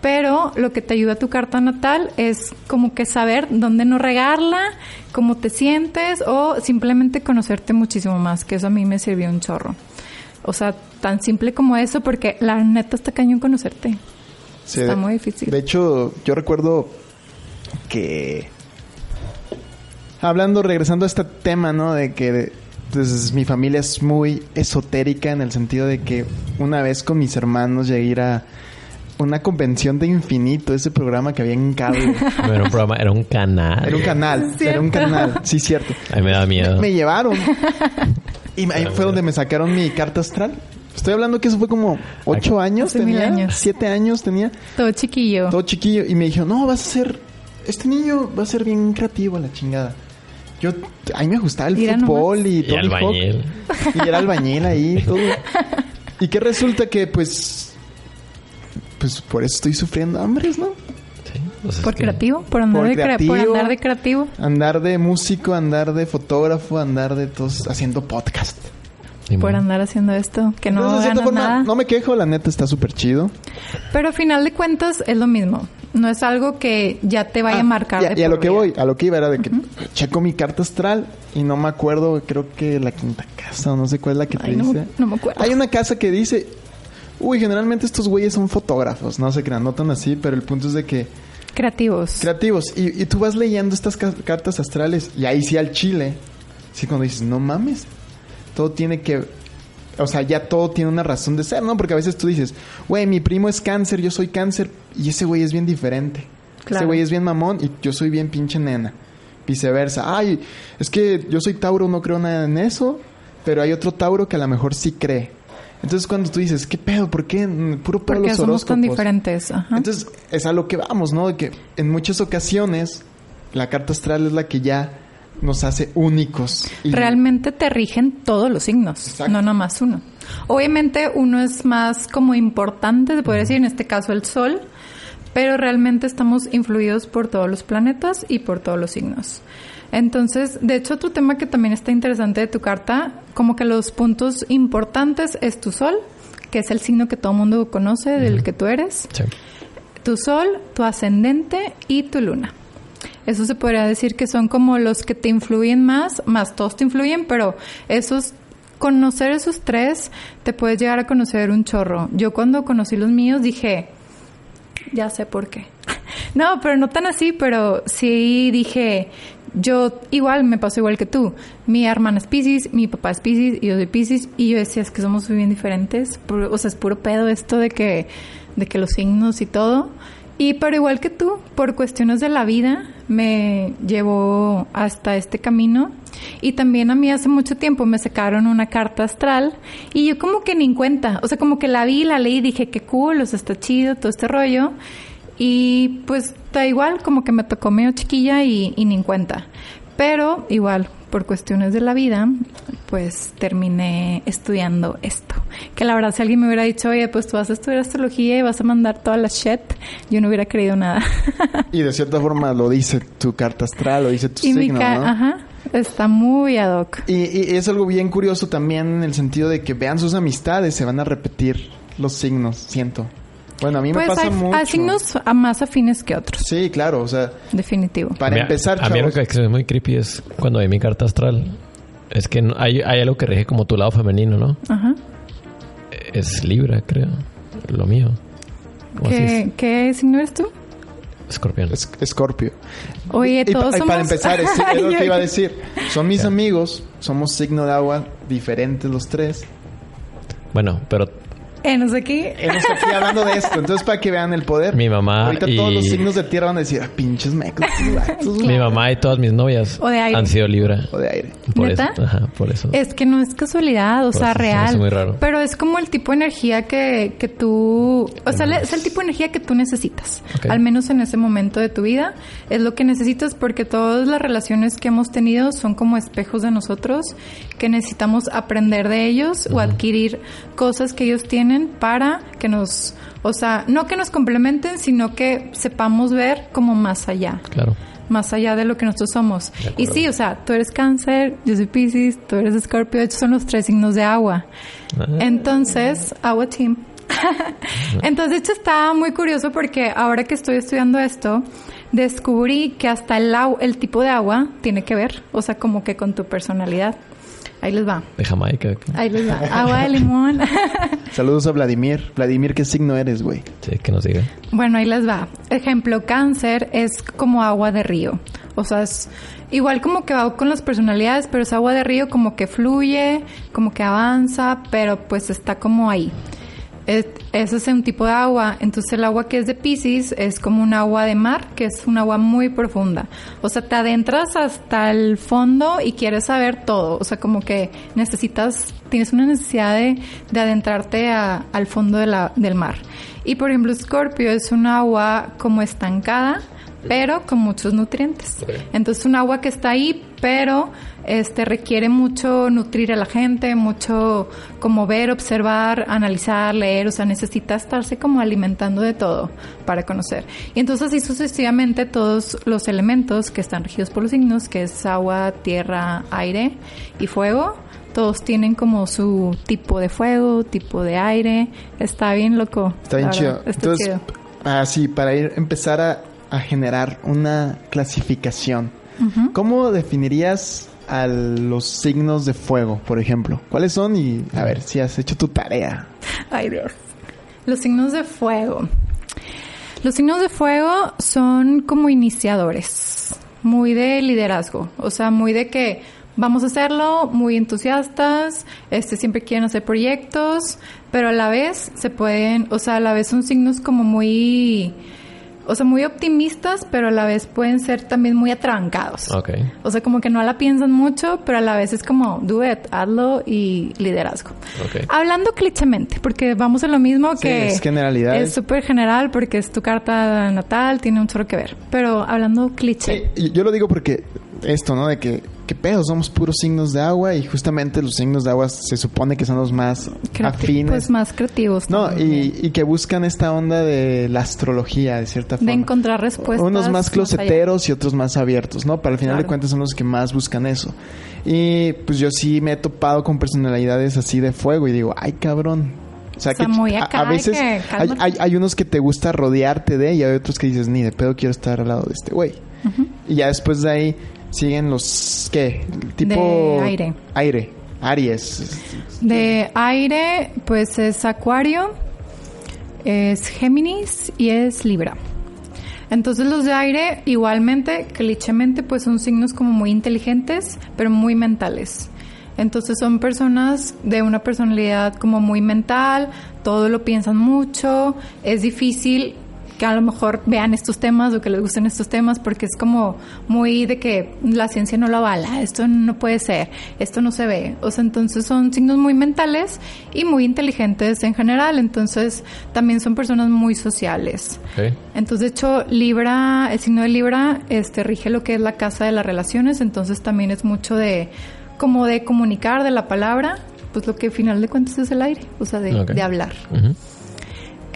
Pero lo que te ayuda a tu carta natal es como que saber dónde no regarla, cómo te sientes o simplemente conocerte muchísimo más, que eso a mí me sirvió un chorro. O sea, tan simple como eso, porque la neta está cañón conocerte. Sí, Está de- muy difícil. De hecho, yo recuerdo que hablando, regresando a este tema, ¿no? De que pues, mi familia es muy esotérica en el sentido de que una vez con mis hermanos llegué a ir a una convención de infinito, ese programa que había en cable. No era un programa, era un canal. Era un canal, era un canal, sí, cierto. Ay, me da miedo. Me llevaron. Y ahí fue donde me sacaron mi carta astral. Estoy hablando que eso fue como ocho años Hace tenía, años. siete años tenía, Todo chiquillo. todo chiquillo. Y me dijeron, no, vas a ser, este niño va a ser bien creativo a la chingada. Yo, a mí me gustaba el Mira fútbol y Y todo. albañil. Y era albañil ahí y todo. Y que resulta que, pues, pues por eso estoy sufriendo hambres, ¿no? Pues es Por creativo, por andar, Por de, por creativo. andar de creativo. Andar de músico, andar de fotógrafo, andar de todos haciendo podcast. Por andar haciendo esto, que no de cierta ganan forma, nada. no me quejo, la neta está súper chido. Pero a final de cuentas es lo mismo. No es algo que ya te vaya Ah, a marcar. Y, a- de y a lo que voy, a lo que iba era de que checo mi carta astral y no me acuerdo, creo que la quinta casa, o no sé cuál es la que te no, dice. no me acuerdo. Hay una casa que dice, uy, generalmente estos güeyes son fotógrafos, no se crean, no tan así, pero el punto es de que Creativos. creativos y, y tú vas leyendo estas ca- cartas astrales y ahí sí al chile, sí cuando dices, no mames, todo tiene que, o sea, ya todo tiene una razón de ser, ¿no? Porque a veces tú dices, güey, mi primo es cáncer, yo soy cáncer y ese güey es bien diferente. Claro. Ese güey es bien mamón y yo soy bien pinche nena. Viceversa. Ay, es que yo soy Tauro, no creo nada en eso, pero hay otro Tauro que a lo mejor sí cree. Entonces cuando tú dices, ¿qué pedo? ¿Por qué? Puro pedo Porque los somos tan diferentes. Ajá. Entonces, es a lo que vamos, ¿no? De que en muchas ocasiones la carta astral es la que ya nos hace únicos. Y- Realmente te rigen todos los signos, Exacto. no nomás uno. Obviamente uno es más como importante, se podría decir, en este caso el Sol, pero realmente estamos influidos por todos los planetas y por todos los signos. Entonces, de hecho, otro tema que también está interesante de tu carta, como que los puntos importantes es tu Sol, que es el signo que todo el mundo conoce, del que tú eres, Sí. tu sol, tu ascendente y tu luna. Eso se podría decir que son como los que te influyen más, más todos te influyen, pero esos, conocer esos tres, te puedes llegar a conocer un chorro. Yo cuando conocí los míos dije, ya sé por qué. No, pero no tan así, pero sí dije, yo igual me pasó igual que tú. Mi hermana es Pisces, mi papá es Pisces y yo soy Pisces y yo decía, es que somos muy bien diferentes. O sea, es puro pedo esto de que, de que los signos y todo. Y pero igual que tú, por cuestiones de la vida, me llevó hasta este camino. Y también a mí hace mucho tiempo me sacaron una carta astral y yo como que ni en cuenta, o sea, como que la vi, la leí dije, qué cool, o sea, está chido todo este rollo. Y pues da igual, como que me tocó medio chiquilla y, y ni en cuenta. Pero igual, por cuestiones de la vida, pues terminé estudiando esto. Que la verdad, si alguien me hubiera dicho, oye, pues tú vas a estudiar astrología y vas a mandar toda la shit, yo no hubiera creído nada. Y de cierta forma lo dice tu carta astral, lo dice tu y mi signo, ca- ¿no? ajá, está muy ad hoc. Y, y es algo bien curioso también en el sentido de que vean sus amistades, se van a repetir los signos, siento. Bueno, a mí me Pues pasa hay, mucho. hay signos a- más afines que otros, Sí, claro, o sea, definitivo. para empezar, A mí lo chavos. que es muy creepy es cuando ve mi carta astral. Es que no- hay, hay algo que rige como tu lado femenino, ¿no? Ajá. Es Libra, creo. Lo mío. ¿O así ¿Qué, ¿Qué signo eres tú? es? Escorpión. Es- Escorpio. Oye, todos y somos... para empezar, es, es lo que iba a decir. Son mis amigos, somos signo de agua, diferentes los tres. Bueno, pero Enos aquí. Aquí hablando de esto, entonces para que vean el poder. Mi mamá Ahorita y- todos los signos de tierra van a decir, ah, pinches mecos, mi mamá y todas mis novias O de aire. han sido Libra. o de aire. Por ¿Neta? eso. Ajá, por eso. Es que no es casualidad, o Por sea, eso real. hace muy raro. Pero es como el tipo de energía que, que tú... O sea, es el tipo de energía que tú necesitas. Al menos en ese momento de tu vida. Es lo que necesitas porque todas las relaciones que hemos tenido son como espejos de nosotros que necesitamos aprender de ellos o adquirir cosas que ellos tienen para que nos... O sea, no que nos complementen, sino que sepamos ver como más allá Claro. más allá de lo que nosotros somos. Y sí, o sea, tú eres cáncer, yo soy Pisces, tú eres Escorpio, de hecho son los tres signos de agua. Ah, Entonces, agua team. Entonces, de hecho, está muy curioso porque ahora que estoy estudiando esto, descubrí que hasta el, el tipo de agua tiene que ver, o sea, como que con tu personalidad. Ahí les va. de Jamaica. Ahí les va. Agua de limón. Saludos a Vladimir. Vladimir, ¿qué signo eres, güey? Sí, que nos diga. Bueno, ahí les va. Ejemplo, cáncer es como agua de río. O sea, es igual como que va con las personalidades, pero es agua de río como que fluye, como que avanza, pero pues está como ahí. Es- Ese es un tipo de agua. Entonces el agua que es de Pisces es como un agua de mar, que es un agua muy profunda. O sea, te adentras hasta el fondo y quieres saber todo. O sea, como que necesitas, tienes una necesidad de, de adentrarte a- al fondo de la- del mar. Y por ejemplo, Scorpio es un agua como estancada, pero con muchos nutrientes. Ok. Entonces un agua que está ahí, pero este requiere mucho nutrir a la gente, mucho como ver, observar, analizar, leer, o sea, necesita estarse como alimentando de todo para conocer. Y entonces así sucesivamente todos los elementos que están regidos por los signos, que es agua, tierra, aire y fuego, Todos tienen como su tipo de fuego, tipo de aire. Está bien loco. Está bien chido. Está Entonces, chido. así, para ir empezar a, a generar una clasificación. ¿Cómo definirías a los signos de fuego, por ejemplo? ¿Cuáles son? Y a ver si has hecho tu tarea. Ay, Dios. Los signos de fuego. Los signos de fuego son como iniciadores, muy de liderazgo, o sea, muy de que vamos a hacerlo, muy entusiastas, este siempre quieren hacer proyectos, pero a la vez se pueden, o sea, a la vez son signos como muy o sea, muy optimistas, pero a la vez pueden ser también muy atrabancados. Ok. O sea, como que no la piensan mucho, pero a la vez es como, do it, hazlo y liderazgo. Ok. Hablando clichemente, porque vamos a lo mismo Sí, que... es generalidades. Es súper general porque es tu carta natal, tiene un chorro que ver. Pero hablando cliché. Sí, yo lo digo porque esto, ¿no? De que, ¿qué pedo? Somos puros signos de agua y justamente los signos de agua se supone que son los más creati- afines. Pues más creativos. no, y, y que buscan esta onda de la astrología, de cierta forma. De encontrar respuestas. Unos más closeteros y otros más abiertos, ¿no? Para el final de cuentas son los que más buscan eso. Y pues yo sí me he topado con personalidades así de fuego y digo, ay cabrón. O sea, O sea, que muy a- acá a, veces que hay, cálmate. hay, hay unos que te gusta rodearte de y hay otros que dices, ni de pedo quiero estar al lado de este güey. Y ya después de ahí siguen los, ¿qué? Tipo... De aire. Aire. Aries. De aire, pues es Acuario, es Géminis y es Libra. Entonces los de aire, igualmente, clichemente, pues son signos como muy inteligentes, pero muy mentales. Entonces son personas de una personalidad como muy mental, todo lo piensan mucho, es difícil que a lo mejor vean estos temas o que les gusten estos temas porque es como muy de que la ciencia no lo avala, esto no puede ser, esto no se ve. O sea, entonces son signos muy mentales y muy inteligentes en general, entonces también son personas muy sociales. Entonces, de hecho, Libra, el signo de Libra, este, rige lo que es la casa de las relaciones, entonces también es mucho de, como de comunicar, de la palabra, pues lo que al final de cuentas es el aire, o sea, de, hablar.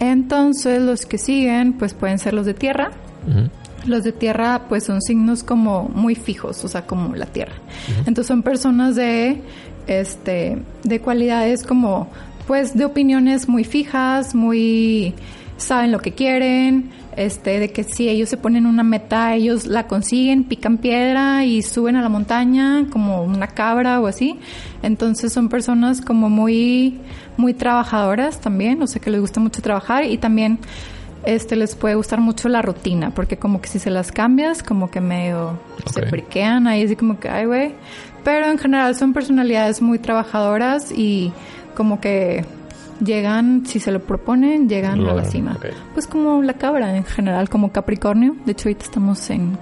Entonces, los que siguen, pues pueden ser los de tierra. Los de tierra, pues son signos como muy fijos, o sea, como la tierra. Entonces son personas de, este, de cualidades como, pues, de opiniones muy fijas, muy, saben lo que quieren, este, de que si ellos se ponen una meta, ellos la consiguen, pican piedra y suben a la montaña como una cabra o así. Entonces son personas como muy, muy trabajadoras también, o sea, que les gusta mucho trabajar y también este les puede gustar mucho la rutina, porque como que si se las cambias, como que medio se friquean ahí, así como que, ay, güey. Pero en general son personalidades muy trabajadoras y como que llegan, si se lo proponen, llegan a la cima. Pues como la cabra en general, como Capricornio. De hecho, ahorita estamos en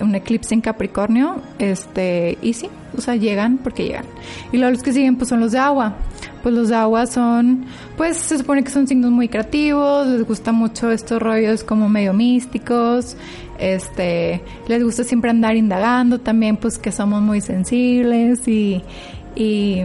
un eclipse en Capricornio, este, y sí, o sea, llegan porque llegan. Y luego los que siguen, pues son los de agua. Pues los de agua son, pues se supone que son signos muy creativos, les gusta mucho estos rollos como medio místicos, este, les gusta siempre andar indagando también, pues que somos muy sensibles y, y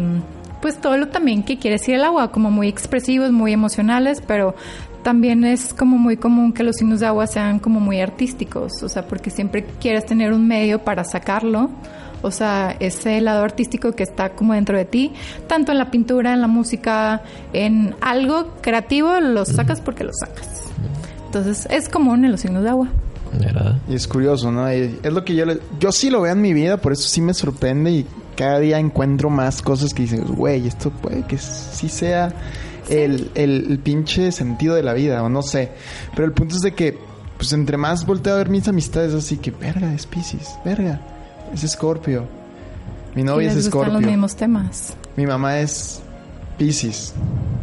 pues todo lo también que quiere decir el agua, como muy expresivos, muy emocionales, pero también es como muy común que los signos de agua sean como muy artísticos, o sea, porque siempre quieres tener un medio para sacarlo, o sea, ese lado artístico que está como dentro de ti, tanto en la pintura, en la música, en algo creativo, lo sacas porque lo sacas. Entonces, es común en los signos de agua. ¿Verdad? Y es curioso, ¿no? Y es lo que yo le- yo sí lo veo en mi vida, por eso sí me sorprende y cada día encuentro más cosas que dicen, güey, esto puede que sí sea el, el, el pinche sentido de la vida, o no sé. Pero el punto es de que, pues entre más volteo a ver mis amistades, así que, verga, es Pisces, verga, es Escorpio. Mi novia es gustan los Escorpio. mismos temas. Mi mamá es Pisces.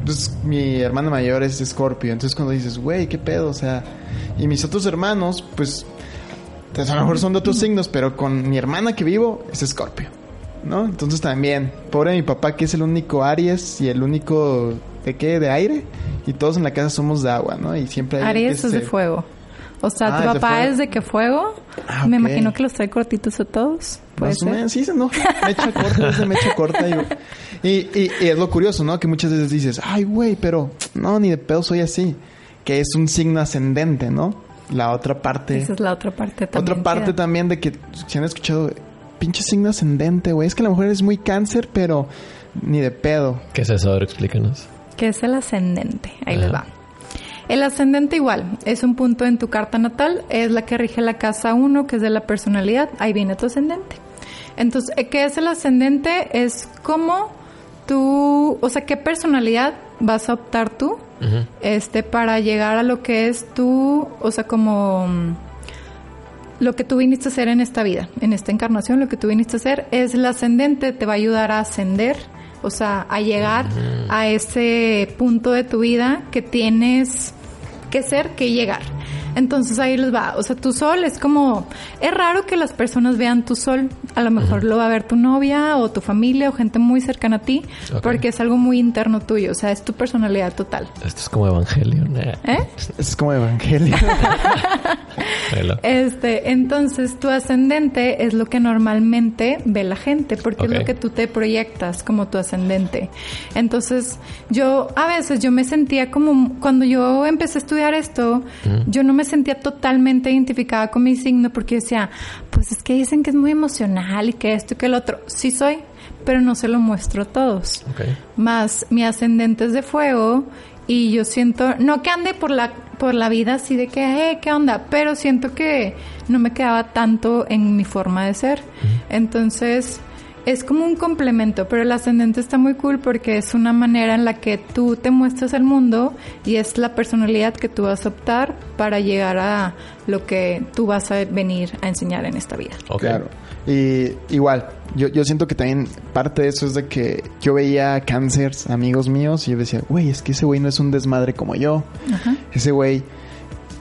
Entonces, mi hermana mayor es Escorpio. Entonces, cuando dices, güey, ¿qué pedo? O sea, y mis otros hermanos, pues, pues, a lo mejor son de otros signos, pero con mi hermana que vivo es Escorpio. ¿No? Entonces, también, pobre mi papá, que es el único Aries y el único, ¿de qué? De aire. Y todos en la casa somos de agua, ¿no? Y siempre hay Aries que es de fuego. O sea, Ah, tu papá es de que fuego. Ah, Me imagino que los trae cortitos a todos. Puede Más ser. sí, se enoja. Mecha corta, es de mecha corta. Y, y, y es lo curioso, ¿no? Que muchas veces dices, ay, güey, pero no, ni de pedo soy así. Que es un signo ascendente, ¿no? La otra parte. Esa es la otra parte también. otra parte también de que si han escuchado, pinche signo ascendente, güey. Es que a lo mejor eres muy cáncer, pero ni de pedo. ¿Qué es eso? Ahora explícanos. que es el ascendente. Ahí les Ajá. va. El ascendente igual, es un punto en tu carta natal, es la que rige la casa 1, que es de la personalidad, ahí viene tu ascendente. Entonces, eh, ¿qué es el ascendente? Es como tú, o sea, qué personalidad vas a optar tú este para llegar a lo que es tú, o sea, como lo que tú viniste a hacer en esta vida, en esta encarnación, lo que tú viniste a hacer es el ascendente, te va a ayudar a ascender, o sea, a llegar a ese punto de tu vida que tienes que ser, que llegar. Entonces ahí les va, o sea, tu sol es como, es raro que las personas vean tu sol, a lo mejor lo va a ver tu novia o tu familia o gente muy cercana a ti, porque es algo muy interno tuyo, o sea, es tu personalidad total. Esto es como Evangelion. Eh. Es como evangelio. Este, entonces tu ascendente es lo que normalmente ve la gente, porque es lo que tú te proyectas como tu ascendente. Entonces, yo a veces yo me sentía como cuando yo empecé a estudiar esto, yo no me sentía totalmente identificada con mi signo porque decía, pues es que dicen que es muy emocional y que esto y que el otro. Sí soy, pero no se lo muestro a todos más mi ascendente es de fuego y yo siento, no que ande por la, por la vida así de que, eh, ¿qué onda? Pero siento que no me quedaba tanto en mi forma de ser. Entonces, es como un complemento, pero el ascendente está muy cool porque es una manera en la que tú te muestras al mundo y es la personalidad que tú vas a optar para llegar a lo que tú vas a venir a enseñar en esta vida. Ok. Claro. Y igual, yo, yo siento que también parte de eso es de que yo veía cánceres, amigos míos, y yo decía, güey, es que ese güey no es un desmadre como yo. Ajá. Ese güey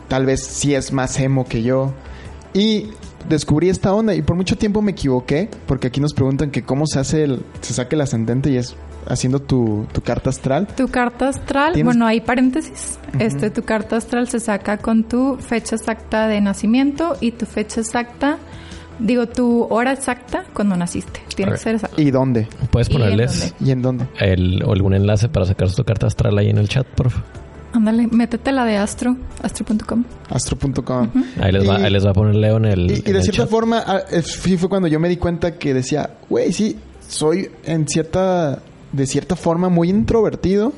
tal vez sí es más emo que yo. Y descubrí esta onda y por mucho tiempo me equivoqué, porque aquí nos preguntan que cómo se hace el, se saca el ascendente y es haciendo tu, tu carta astral. Tu carta astral, Tienes- bueno, hay paréntesis. Este, tu carta astral se saca con tu fecha exacta de nacimiento y tu fecha exacta, digo, tu hora exacta cuando naciste. Tiene que ser exacto. ¿Y dónde? ¿Puedes ¿Y en ponerles dónde? ¿Y en dónde? el, o algún enlace para sacar tu carta astral ahí en el chat, por favor? Ándale, métete la de astro, astro.com. Astro.com. Ahí les, va, Y- ahí les va a poner Leo en el. Y, y en de el cierta chat. forma, ah, sí fue cuando yo me di cuenta que decía, güey, sí, soy en cierta, de cierta forma muy introvertido.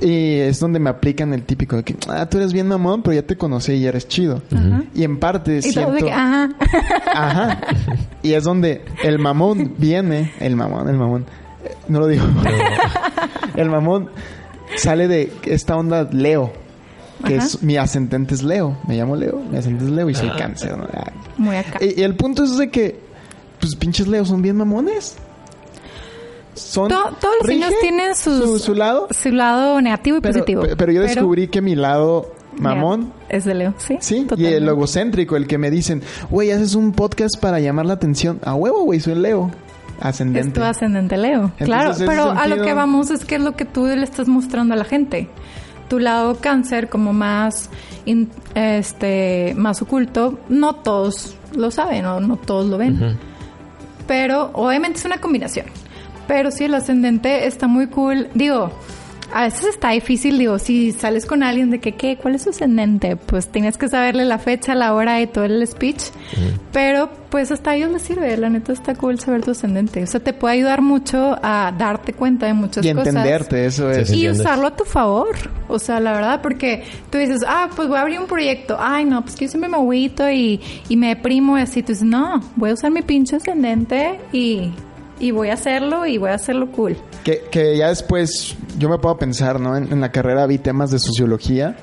Y es donde me aplican el típico de que, ah, tú eres bien mamón, pero ya te conocí y eres chido. Y en parte Y siento... que, ajá. Ajá. Y es donde el mamón viene, el mamón, el mamón, eh, no lo digo, el mamón sale de esta onda Leo, que Ajá. es mi ascendente es Leo, me llamo Leo, mi ascendente es Leo y soy Ah. cáncer. ¿no? Ah. Muy acá. Y, y el punto es de que, pues pinches Leo son bien mamones. Son, To- todos los signos tienen sus- su, su lado, Su lado negativo y pero, positivo. pe- pero yo descubrí que mi lado mamón Es de Leo, sí. Sí, y totalmente. el egocéntrico, el que me dicen, güey, haces un podcast para llamar la atención. A huevo, güey, soy Leo. Ascendente. Es tu ascendente Leo. Entonces, claro, pero a lo que vamos es que es lo que tú le estás mostrando a la gente. Tu lado cáncer como más in- este más oculto, no todos lo saben o no todos lo ven. Pero obviamente es una combinación. Pero sí el ascendente está muy cool. Digo, a veces está difícil, digo, si sales con alguien de que, ¿qué? ¿Cuál es su ascendente? Pues tienes que saberle la fecha, la hora y todo el speech. Pero pues hasta a ellos les sirve, la neta está cool saber tu ascendente. O sea, te puede ayudar mucho a darte cuenta de muchas y cosas. entenderte, eso es. sí. Y entiendes. usarlo a tu favor. O sea, la verdad, porque tú dices, ah, pues voy a abrir un proyecto. Ay, no, pues que yo siempre me agüito y, y me deprimo y así. Tú dices, no, voy a usar mi pinche ascendente y, y voy a hacerlo y voy a hacerlo cool. Que, que ya después yo me puedo pensar, ¿no? En, la carrera vi temas de sociología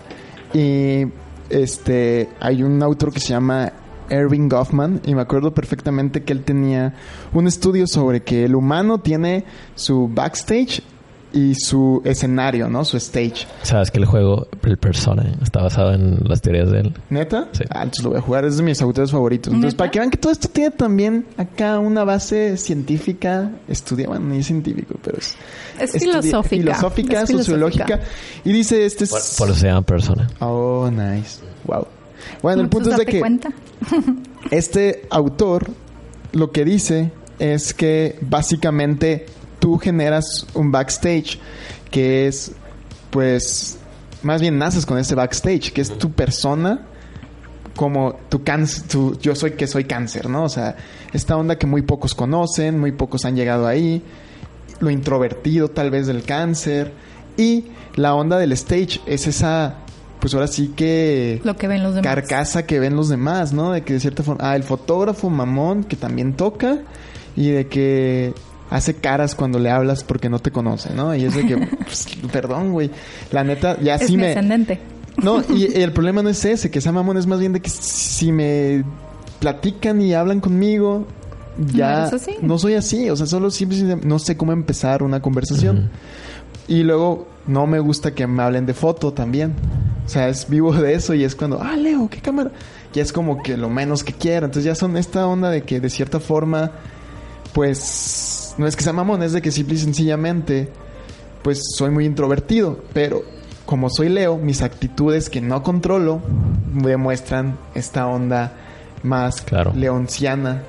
y este hay un autor que se llama Erving Goffman y me acuerdo perfectamente que él tenía un estudio sobre que el humano tiene su backstage y su escenario, ¿no? Su stage. Sabes que el juego, el Persona, está basado en las teorías de él. ¿Neta? Sí. Ah, entonces lo voy a jugar, es de mis autores favoritos. Entonces, ¿Neta? para que vean que todo esto tiene también acá una base científica, estudia, bueno, ni es científico, pero es... Es filosófica. Filosófica, Es sociológica. filosófica. Y dice, este es... Por, por eso se llama Persona. Oh, nice. Wow. Bueno, el punto es de que cuenta. este autor lo que dice es que básicamente tú generas un backstage que es, pues, más bien naces con ese backstage, que es tu persona como tu cáncer, tu, yo soy que soy cáncer, ¿no? O sea, esta onda que muy pocos conocen, muy pocos han llegado ahí. lo introvertido tal vez del cáncer. Y la onda del stage es esa, pues ahora sí que Lo que ven los demás. carcasa que ven los demás, ¿no? De que de cierta forma, ah, el fotógrafo mamón que también toca y de que hace caras cuando le hablas porque no te conoce, ¿no? Y es de que, pues, perdón, güey, la neta, ya Es sí mi me... ascendente. No, y el problema no es ese, que sea mamón, es más bien de que si me platican y hablan conmigo, ya No así. no soy así, o sea, solo siempre no sé cómo empezar una conversación. Y luego no me gusta que me hablen de foto también. O sea, es vivo de eso y es cuando, ah, Leo, ¿qué cámara? Ya es como que lo menos que quiero. Entonces ya son esta onda de que de cierta forma, pues, no es que sea mamón, es de que simple y sencillamente, pues soy muy introvertido. Pero como soy Leo, mis actitudes que no controlo demuestran esta onda más Claro. leonciana.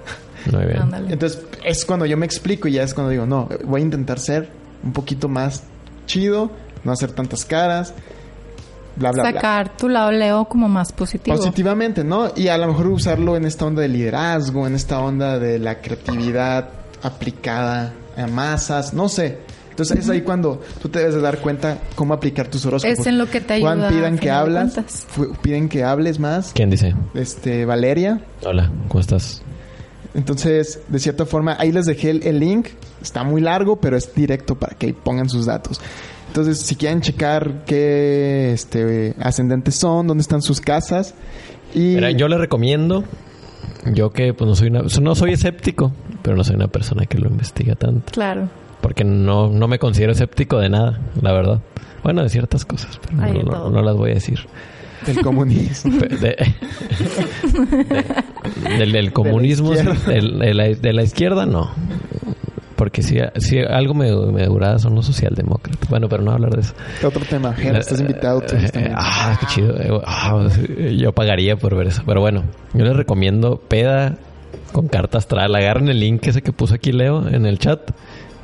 Muy bien. Ándale. Entonces es cuando yo me explico y ya es cuando digo, no, voy a intentar ser un poquito más chido, no hacer tantas caras, bla, bla, bla. Sacar tu lado Leo como más positivo. Positivamente, ¿no? Y a lo mejor usarlo en esta onda de liderazgo, en esta onda de la creatividad aplicada a masas, no sé. Entonces es ahí cuando tú te debes de dar cuenta cómo aplicar tus horóscopos. Es en lo que te ayuda, Juan, pidan que hablas, piden que hables más. ¿Quién dice? Este, Valeria, Hola, ¿cómo estás? Entonces, de cierta forma, ahí les dejé el, el link. Está muy largo, pero es directo para que pongan sus datos. Entonces, si quieren checar qué este, ascendentes son, dónde están sus casas. Y Mira, yo le recomiendo, yo que pues no soy una, no soy escéptico, pero no soy una persona que lo investiga tanto. Claro. Porque no, no me considero escéptico de nada, la verdad. Bueno, de ciertas cosas, pero no, las voy a decir. del comunismo. Pe- de- de- del, del comunismo, de la izquierda, no. Porque si, si algo me, me duraba son los socialdemócratas. Bueno, pero no hablar de eso. Otro tema, Ger, estás invitado. tú, Eh, justamente. ah, qué chido. Eh, ah, sí, yo pagaría por ver eso. Pero bueno, yo les recomiendo peda con carta astral. Agarren el link ese que puso aquí Leo en el chat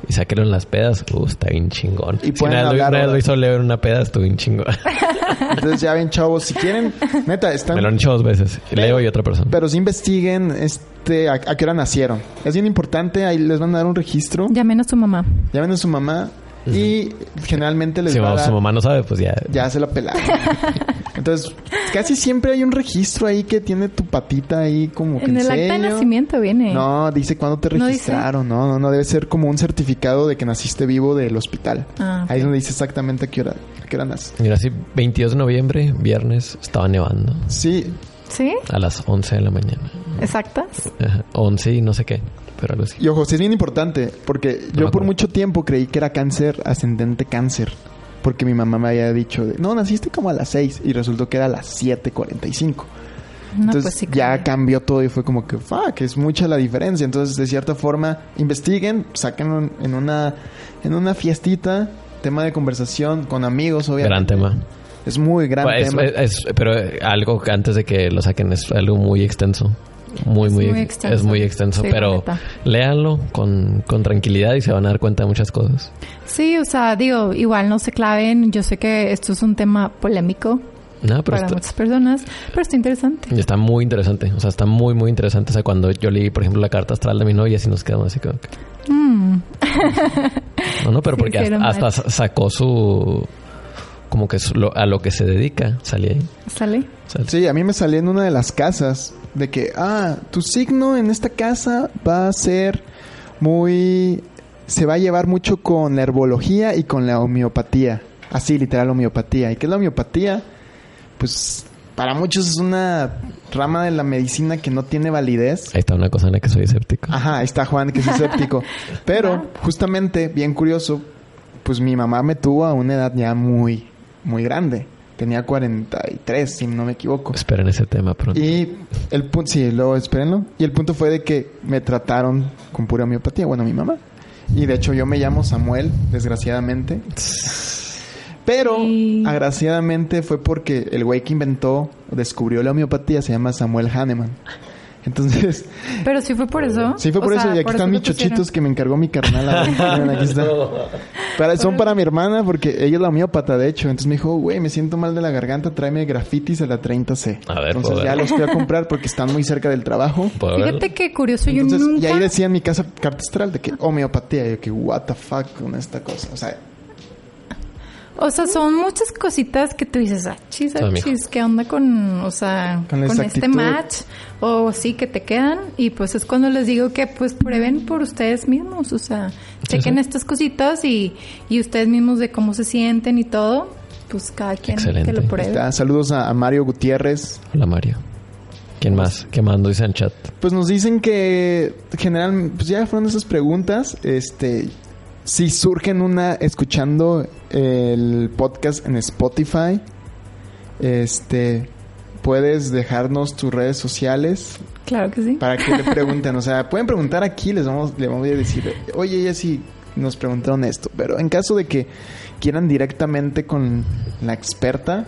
y en las pedas. Uh, está bien chingón. Y si pueden vez- hablar ahora. lo hizo Leo en una peda, estuvo bien chingón. Entonces, ya ven, chavos, si quieren, neta, están. Me lo han dicho dos veces. Leo y otra persona. Pero si investiguen este, a, a qué hora nacieron. Es bien importante, ahí les van a dar un registro. Llamen a su mamá. Llamen a su mamá y generalmente les si va a ma- dar... su mamá no sabe, pues ya. Ya se la pelaron. Entonces, casi siempre hay un registro ahí que tiene tu patita ahí como que En el acta de nacimiento viene. No, dice cuándo te registraron. No, no, no. Debe ser como un certificado de que naciste vivo del hospital. Ah. Ahí es donde dice exactamente a qué hora, a qué hora naces. Mira, sí, 22 de noviembre, viernes, estaba nevando. Sí, ¿Sí? A las 11 de la mañana. ¿Exactas? Ajá, 11 y no sé qué. Pero algo así. y ojo, sí es bien importante porque yo por mucho tiempo creí que era cáncer, ascendente cáncer. Porque mi mamá me había dicho, de, no, naciste como a las 6 y resultó que era a las 7.45. No, Entonces pues sí. ya cambió todo y fue como que, fuck, es mucha la diferencia. Entonces, de cierta forma, investiguen, saquen en una, en una fiestita, tema de conversación con amigos, obviamente. Gran tema. Es muy gran Pues, tema. es- es- pero algo que antes de que lo saquen es algo muy extenso. Muy, Es muy, muy ex- extenso. Es muy extenso. Sí, pero léanlo con, con tranquilidad y se van a dar cuenta de muchas cosas. Sí, o sea, digo, igual no se claven. Yo sé que esto es un tema polémico No, pero para está, muchas personas, pero está interesante. está muy interesante. O sea, está muy, muy interesante. O sea, cuando yo leí, por ejemplo, la carta astral de mi novia, así nos quedamos así como que... Mm, No, no, pero Sí, porque hasta, hasta sacó su... Como que su- lo- a lo que se dedica. Salía ahí. ¿Sale? Sea, Sí, a mí me salió en una de las casas de que, ah, tu signo en esta casa va a ser muy... Se va a llevar mucho con la herbología y con la homeopatía. Así, literal, homeopatía. ¿Y qué es la homeopatía? Pues para muchos es una rama de la medicina que no tiene validez. Ahí está una cosa en la que soy escéptico. Ajá, ahí está Juan, que es escéptico. Pero, justamente, bien curioso, pues mi mamá me tuvo a una edad ya muy, muy grande. Tenía 43, si no me equivoco. Esperen ese tema pronto. Y el punto, sí, luego espérenlo. Y el punto fue de que me trataron con pura homeopatía, bueno, mi mamá. Y de hecho yo me llamo Samuel, desgraciadamente. Pero, Sí. agraciadamente fue porque el güey que inventó, descubrió la homeopatía, se llama Samuel Hahnemann. Entonces, Pero sí fue por eso. sí fue O por sea, eso. Y aquí están mis pusieron. chochitos que me encargó mi carnal. Aquí está. Para, son para mi hermana porque ella es la homeópata, de hecho. Entonces me dijo, güey, me siento mal de la garganta, tráeme grafitis a la 30C. A ver, Entonces ya ver. los fui a comprar porque están muy cerca del trabajo. Fíjate que curioso, yo Entonces, nunca... y ahí decía en mi casa carta astral de que homeopatía. Y yo que, what the fuck con esta cosa. O sea, O sea, son muchas cositas que tú dices, ah, chis, ah, chis, ¿qué onda con, o sea, Con este match? O sí, que te quedan. Y pues es cuando les digo que pues prueben por ustedes mismos. O sea, chequen sí. estas cositas y, y ustedes mismos de cómo se sienten y todo. Pues cada quien Excelente. que lo pruebe. está. saludos a, a Mario Gutiérrez. Hola, Mario. ¿Quién más? ¿Qué mando dice en el chat? Pues nos dicen que general, pues ya fueron esas preguntas. Este, si surgen una escuchando el podcast en Spotify, este, puedes dejarnos tus redes sociales Claro que sí. para que le pregunten. O sea, pueden preguntar aquí, les vamos, le vamos a decir, oye, ya sí nos preguntaron esto. Pero en caso de que quieran directamente con la experta,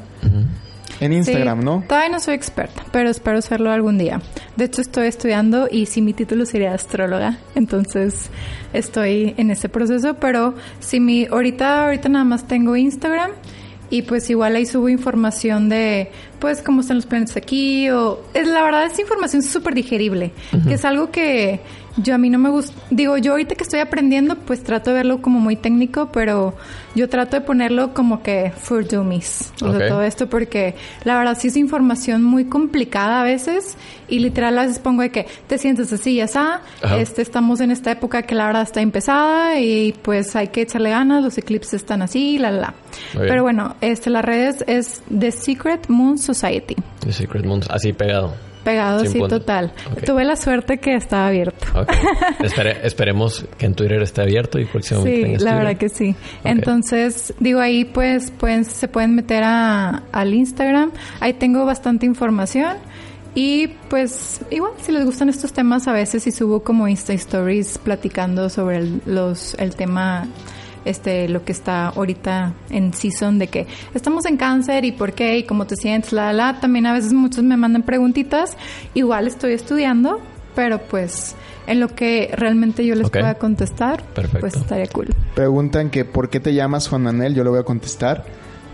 en Instagram, Sí, ¿no? Todavía no soy experta, pero espero serlo algún día. De hecho, estoy estudiando y sí, mi título sería astróloga. Entonces, estoy en ese proceso. Pero si mi, ahorita, ahorita nada más tengo Instagram. Y pues igual ahí subo información de, pues, cómo están los planetas aquí. O, es, la verdad, es información súper digerible. Que es algo que yo a mí no me gusta. Digo, yo ahorita que estoy aprendiendo, pues trato de verlo como muy técnico. Pero yo trato de ponerlo como que for dummies. O Ok. sea, todo esto porque la verdad sí es información muy complicada a veces y literal a veces pongo de que te sientes así y así, Ajá. este, estamos en esta época que la verdad está empezada y pues hay que echarle ganas, los eclipses están así, la la la. Pero bueno, este, las redes es The Secret Moon Society, The Secret Moons. Así pegado. Pegado punto. total. Ok. Tuve la suerte que estaba abierto. Ok. Espere- esperemos que en Twitter esté abierto y próximamente Sí, tengas la Twitter. verdad que sí. Entonces, digo, ahí pues pueden, se pueden meter a, al Instagram. Ahí tengo bastante información. Y pues igual, si les gustan estos temas, a veces sí subo como Insta Stories platicando sobre el, los, el tema, este, lo que está ahorita en season de que estamos en cáncer y por qué y cómo te sientes, la, la. También a veces muchos me mandan preguntitas. Igual estoy estudiando, pero pues en lo que realmente yo les Ok. pueda contestar, Perfecto. pues estaría cool. Preguntan que por qué te llamas Juan Manuel, yo le voy a contestar.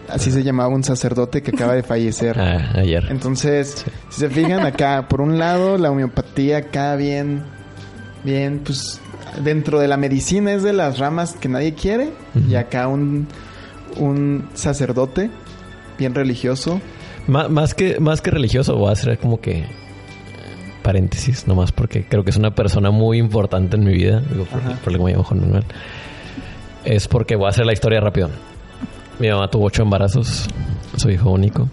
Así se llamaba un sacerdote que acaba de fallecer. Ah, ayer. Entonces, si se fijan acá, por un lado la homeopatía acá bien, bien, pues dentro de la medicina es de las ramas que nadie quiere y acá un, un sacerdote bien religioso. Má- más, que, más que religioso, voy a hacer como que eh, paréntesis, nomás porque creo que es una persona muy importante en mi vida. Digo, por, por lo que me llamo Juan Manuel. Es porque voy a hacer la historia rápido. Mi mamá tuvo ocho embarazos, su hijo único.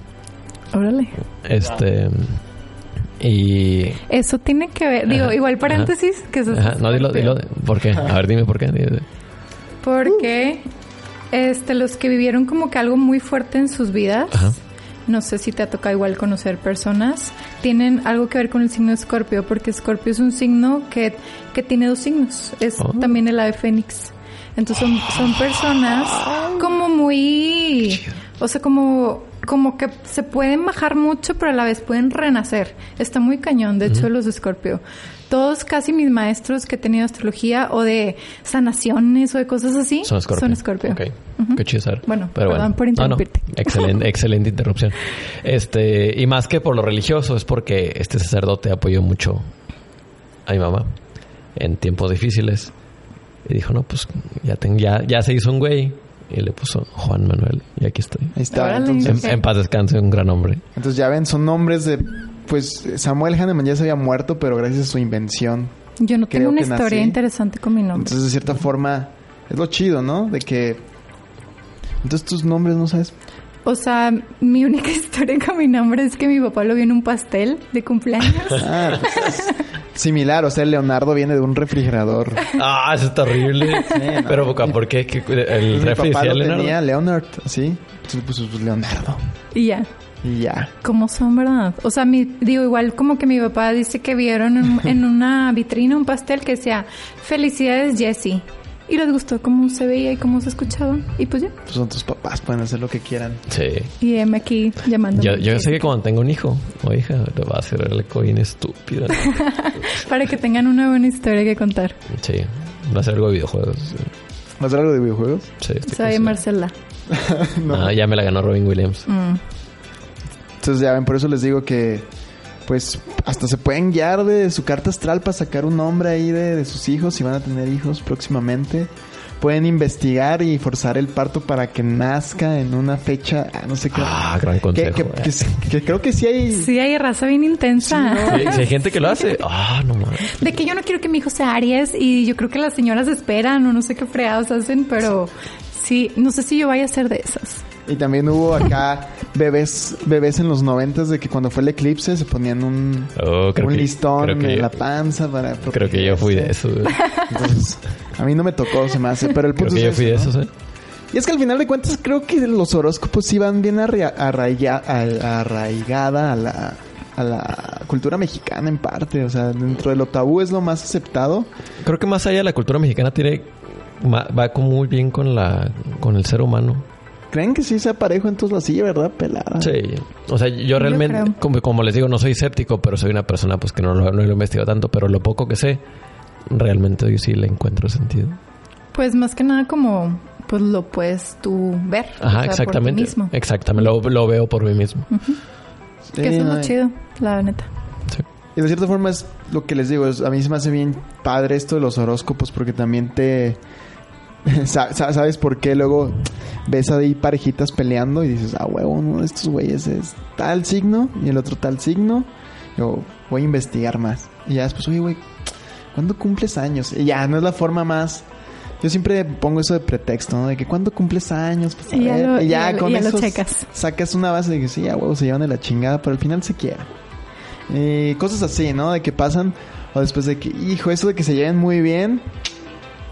Órale. Este. Y. Eso tiene que ver, digo, Ajá, igual paréntesis, que eso es Ajá, no, dilo, dilo. ¿Por qué? A ver, dime por qué. Porque este, los que vivieron como que algo muy fuerte en sus vidas, no sé si te ha tocado igual conocer personas, tienen algo que ver con el signo de Escorpio, porque Escorpio es un signo que, que tiene dos signos, es Oh. también el ave fénix. Entonces son, son personas como muy, o sea, como, como que se pueden bajar mucho, pero a la vez pueden renacer. Está muy cañón, de hecho, los de Escorpio. Todos casi mis maestros que he tenido astrología o de sanaciones o de cosas así Son Scorpio. Son Escorpio. Ok. Ujú. Qué chido saber. Bueno, Pero perdón bueno. por No, no. Excelente, excelente interrupción. Este, y más que por lo religioso, es porque este sacerdote apoyó mucho a mi mamá en tiempos difíciles. Y dijo, no, pues ya, ya, ya se hizo un güey. Y le puso Juan Manuel. Y aquí estoy. Ahí está. En, Entonces, en paz descanse, un gran hombre. entonces ya ven, son nombres de, pues Samuel Hahnemann ya se había muerto, pero gracias a su invención. Yo no tengo una historia nací. interesante con mi nombre. Entonces de cierta forma es lo chido, ¿no? De que entonces tus nombres no sabes. O sea, mi única historia con mi nombre es que mi papá lo vio en un pastel de cumpleaños. Ah, pues, similar, o sea, Leonardo viene de un refrigerador. Ah, eso está horrible. no. Pero, ¿por qué? ¿Qué- El Mi refri papá decía lo Leonardo? tenía Leonard, ¿sí? Entonces pues, pues, Leonardo. y ya. Y ya. ¿Cómo son, verdad? O sea, mi, digo, igual como que mi papá dice que vieron en, en una vitrina un pastel que decía, felicidades Jessie. Y les gustó cómo se veía y cómo se escuchaba. Y pues ya. Pues son tus papás, pueden hacer lo que quieran. Sí. Y M aquí llamando. Yo, yo sé que cuando tengo un hijo o hija, le va a hacer el eco bien estúpido. Para que tengan una buena historia que contar. Sí. Va a ser algo de videojuegos. ¿Va a ser algo de videojuegos? Sí, Soy Marcela. Ah, ya me la ganó Robin Williams. Mm. Entonces ya ven, por eso les digo que pues hasta se pueden guiar de su carta astral para sacar un nombre ahí de, de sus hijos si van a tener hijos próximamente. Pueden investigar y forzar el parto para que nazca en una fecha, ah, no sé qué. Ah, gran que, consejo. que- eh. que- que creo que sí hay... Sí, hay raza bien intensa. Sí, hay gente que lo hace. Ah, no mames. De que yo no quiero que mi hijo sea Aries y yo creo que las señoras esperan o no sé qué fregados hacen, pero sí, no sé si yo vaya a ser de esas. Y también hubo acá bebés bebés en los noventas de que cuando fue el eclipse se ponían un, Oh, creo un que- listón creo que en yo- la panza para... Creo que yo fui de eso. Entonces, a mí no me tocó, se me hace, pero el Creo punto que yo es fui de eso, ¿no? ¿eh? Y es que al final de cuentas creo que los horóscopos sí van bien arraigada a la, a la cultura mexicana en parte. O sea, dentro de lo tabú es lo más aceptado. Creo que más allá de la cultura mexicana tiene va como muy bien con la con el ser humano. ¿Creen que sí sea parejo entonces así, verdad? Pelada. Sí. O sea, yo realmente, creo. como, como les digo, no soy escéptico, pero soy una persona pues que no lo, no lo investigo tanto, pero lo poco que sé, realmente yo sí le encuentro sentido. Pues más que nada como pues lo puedes tú ver. o sea, Ajá, por ti exactamente. mismo. Exactamente, lo, lo veo por mí mismo. Que eso es no, lo chido, la neta. Sí. Y de cierta forma es lo que les digo, es- a mí se me hace bien padre esto de los horóscopos porque también te... sa- sa- ¿Sabes por qué? Luego ves ahí parejitas peleando y dices, ah, huevo, uno de estos güeyes es tal signo y el otro tal signo. Yo voy a investigar más. Y ya después, oye, güey, ¿cuándo cumples años? Y ya, no es la forma más... Yo siempre pongo eso de pretexto, ¿no? De que ¿cuándo cumples años? Pues, a Y ya ver. lo- y ya ya con ya eso sacas una base de que sí, a huevo, se llevan de la chingada, pero al final se quieren. Eh, cosas así, ¿no? De que pasan, o después de que, hijo, eso de que se lleven muy bien,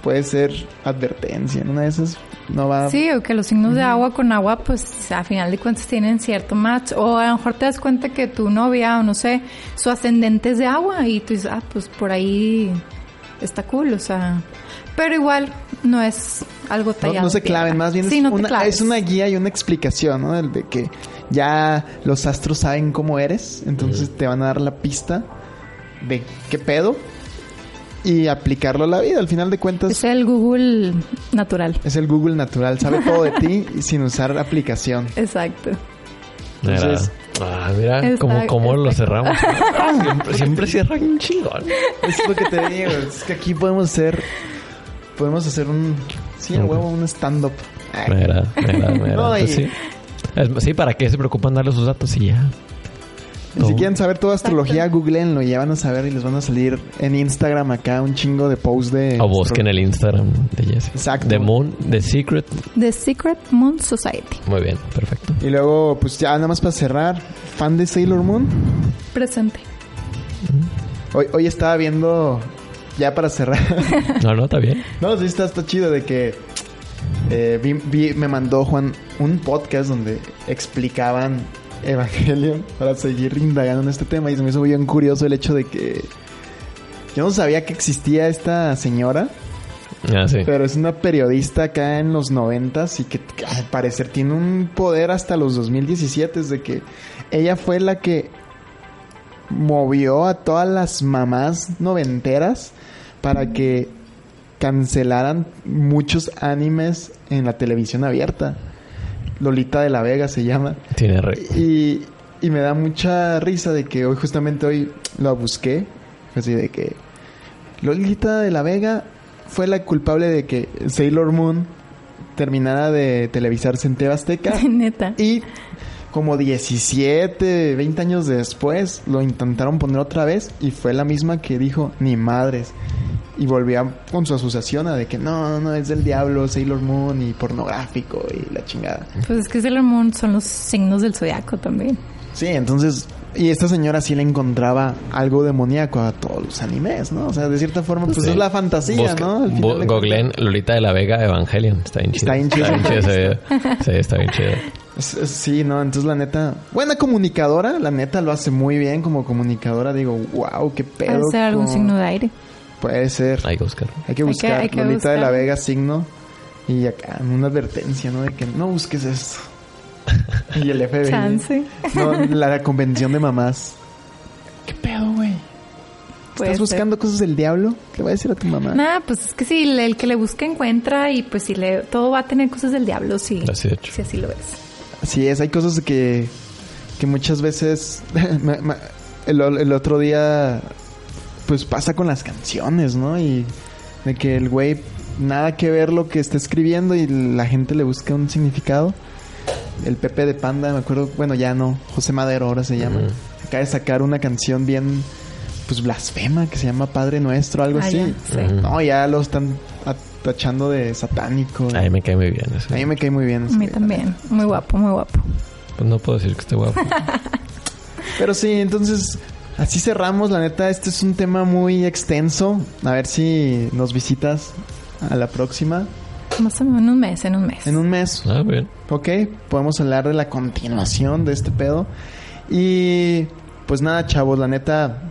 puede ser advertencia. En una de esas no va. Sí, o que los signos de agua con agua, pues a final de cuentas tienen cierto match. O a lo mejor te das cuenta que tu novia, o no sé, su ascendente es de agua y tú dices, ah, pues por ahí está cool, o sea. Pero igual no es algo tallado. no se claven, más bien Sí, es, no una, es una guía y una explicación, ¿no? El de que ya los astros saben cómo eres, entonces te van a dar la pista de qué pedo y aplicarlo a la vida. Al final de cuentas, Es el Google natural. es el Google natural, sabe todo de ti sin usar aplicación. Exacto. Mira, Entonces- ah, mira Está- cómo, cómo lo cerramos. siempre, siempre cierran un chingón. Es lo que te digo, es que aquí podemos hacer podemos hacer un sí, a huevo, un stand up. Mira, mira, mira. No, Pues sí. Sí, ¿para qué se preocupan darle sus datos y ya? Y si quieren saber toda astrología, googleenlo y ya van a saber y les van a salir en Instagram acá un chingo de posts de O busquen el Instagram de Jesse. Exacto. The Moon, The Secret. The Secret Moon Society. Muy bien, perfecto. Y luego, pues ya nada más para cerrar, fan de Sailor Moon. Presente. Hoy, hoy estaba viendo, ya para cerrar. No, no, está bien. no, sí, está, está chido de que eh, vi- vi- me mandó Juan un podcast donde explicaban Evangelion para seguir indagando en este tema y se me hizo bien curioso el hecho de que yo no sabía que existía esta señora, Ah, sí. pero es una periodista acá en los noventas y que, al parecer tiene un poder hasta los 2017, es de que ella fue la que movió a todas las mamás noventeras para que cancelaran muchos animes en la televisión abierta. Lolita de la Vega se llama. Tiene re... Y, y me da mucha risa de que hoy, justamente hoy, lo busqué. Así de que Lolita de la Vega fue la culpable de que Sailor Moon terminara de televisarse en TV Azteca. Neta. Y como 17, 20 años después lo intentaron poner otra vez y fue la misma que dijo ni madres. Y volvía con su asociación a de que no, no, no, es del diablo, Sailor Moon y pornográfico y la chingada. Pues es que Sailor Moon son los signos del zodiaco también. Sí, entonces, y esta señora sí le encontraba algo demoníaco a todos los animes, ¿no? O sea, de cierta forma, pues Sí. es la fantasía, Busca- ¿no? Al final bu- de googleen Lolita de la Vega Evangelion. Está bien chido. Está bien chido. ese video. Sí, está bien chido. Es- es- sí, no, entonces la neta, buena comunicadora, la neta lo hace muy bien como comunicadora, digo, wow, qué pedo. Puede ser algún signo de aire. Puede ser. Hay que buscar. Hay que Hay que- buscar hay que Lolita de la. Vega signo y acá una advertencia, ¿no? De que no busques esto. y el FBI. Chance. No, la convención de mamás. ¿Qué pedo, güey? ¿Estás ser. buscando cosas del diablo? ¿Qué va a decir a tu mamá? Nada, pues es que si le- el que le busca encuentra y pues si le todo va a tener cosas del diablo, sí. Así de hecho. Si así lo ves. Así es, hay cosas que, que muchas veces... el otro día, pues pasa con las canciones, ¿no? Y de que el güey nada que ver lo que está escribiendo y la gente le busca un significado. El Pepe de Panda, me acuerdo, bueno, ya no, José Madero ahora se llama. Acaba de sacar una canción bien, pues blasfema, que se llama Padre Nuestro, algo Ah, así. ya, sí. No, ya lo están tachando de satánico. A mí me cae muy bien. eso. A mí me cae muy bien. A mí también. Muy guapo, muy guapo. Pues no puedo decir que esté guapo. Pero sí, entonces así cerramos. La neta, este es un tema muy extenso. A ver si nos visitas a la próxima. Más o menos en un mes, en un mes. En un mes, Ah, bien. ok. Podemos hablar de la continuación de este pedo. Y pues nada, chavos, la neta,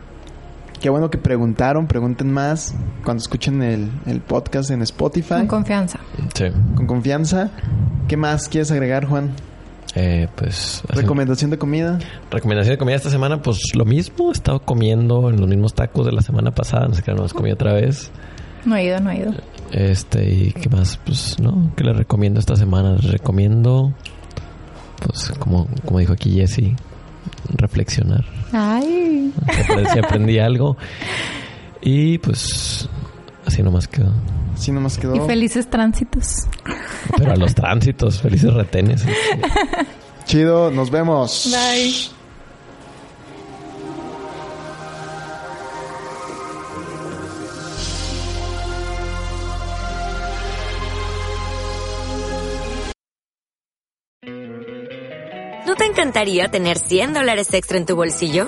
qué bueno que preguntaron. Pregunten más cuando escuchen el, el podcast en Spotify. Con confianza. Sí. con confianza. ¿Qué más quieres agregar, Juan? Eh, pues... ¿Recomendación de comida? Recomendación de comida esta semana, pues lo mismo. He estado comiendo en los mismos tacos de la semana pasada. No sé qué no comí otra vez. No he ido, no he ido. Este, y qué más, pues, ¿no? ¿Qué les recomiendo esta semana? Les recomiendo, pues, como, como dijo aquí Jesse, reflexionar. Ay. Si aprendí, si aprendí algo. Y pues, así nomás quedó. Así nomás quedó. Y felices tránsitos. Pero a los tránsitos, felices retenes. Chido, nos vemos. Bye. ¿No te encantaría tener 100 dólares extra en tu bolsillo?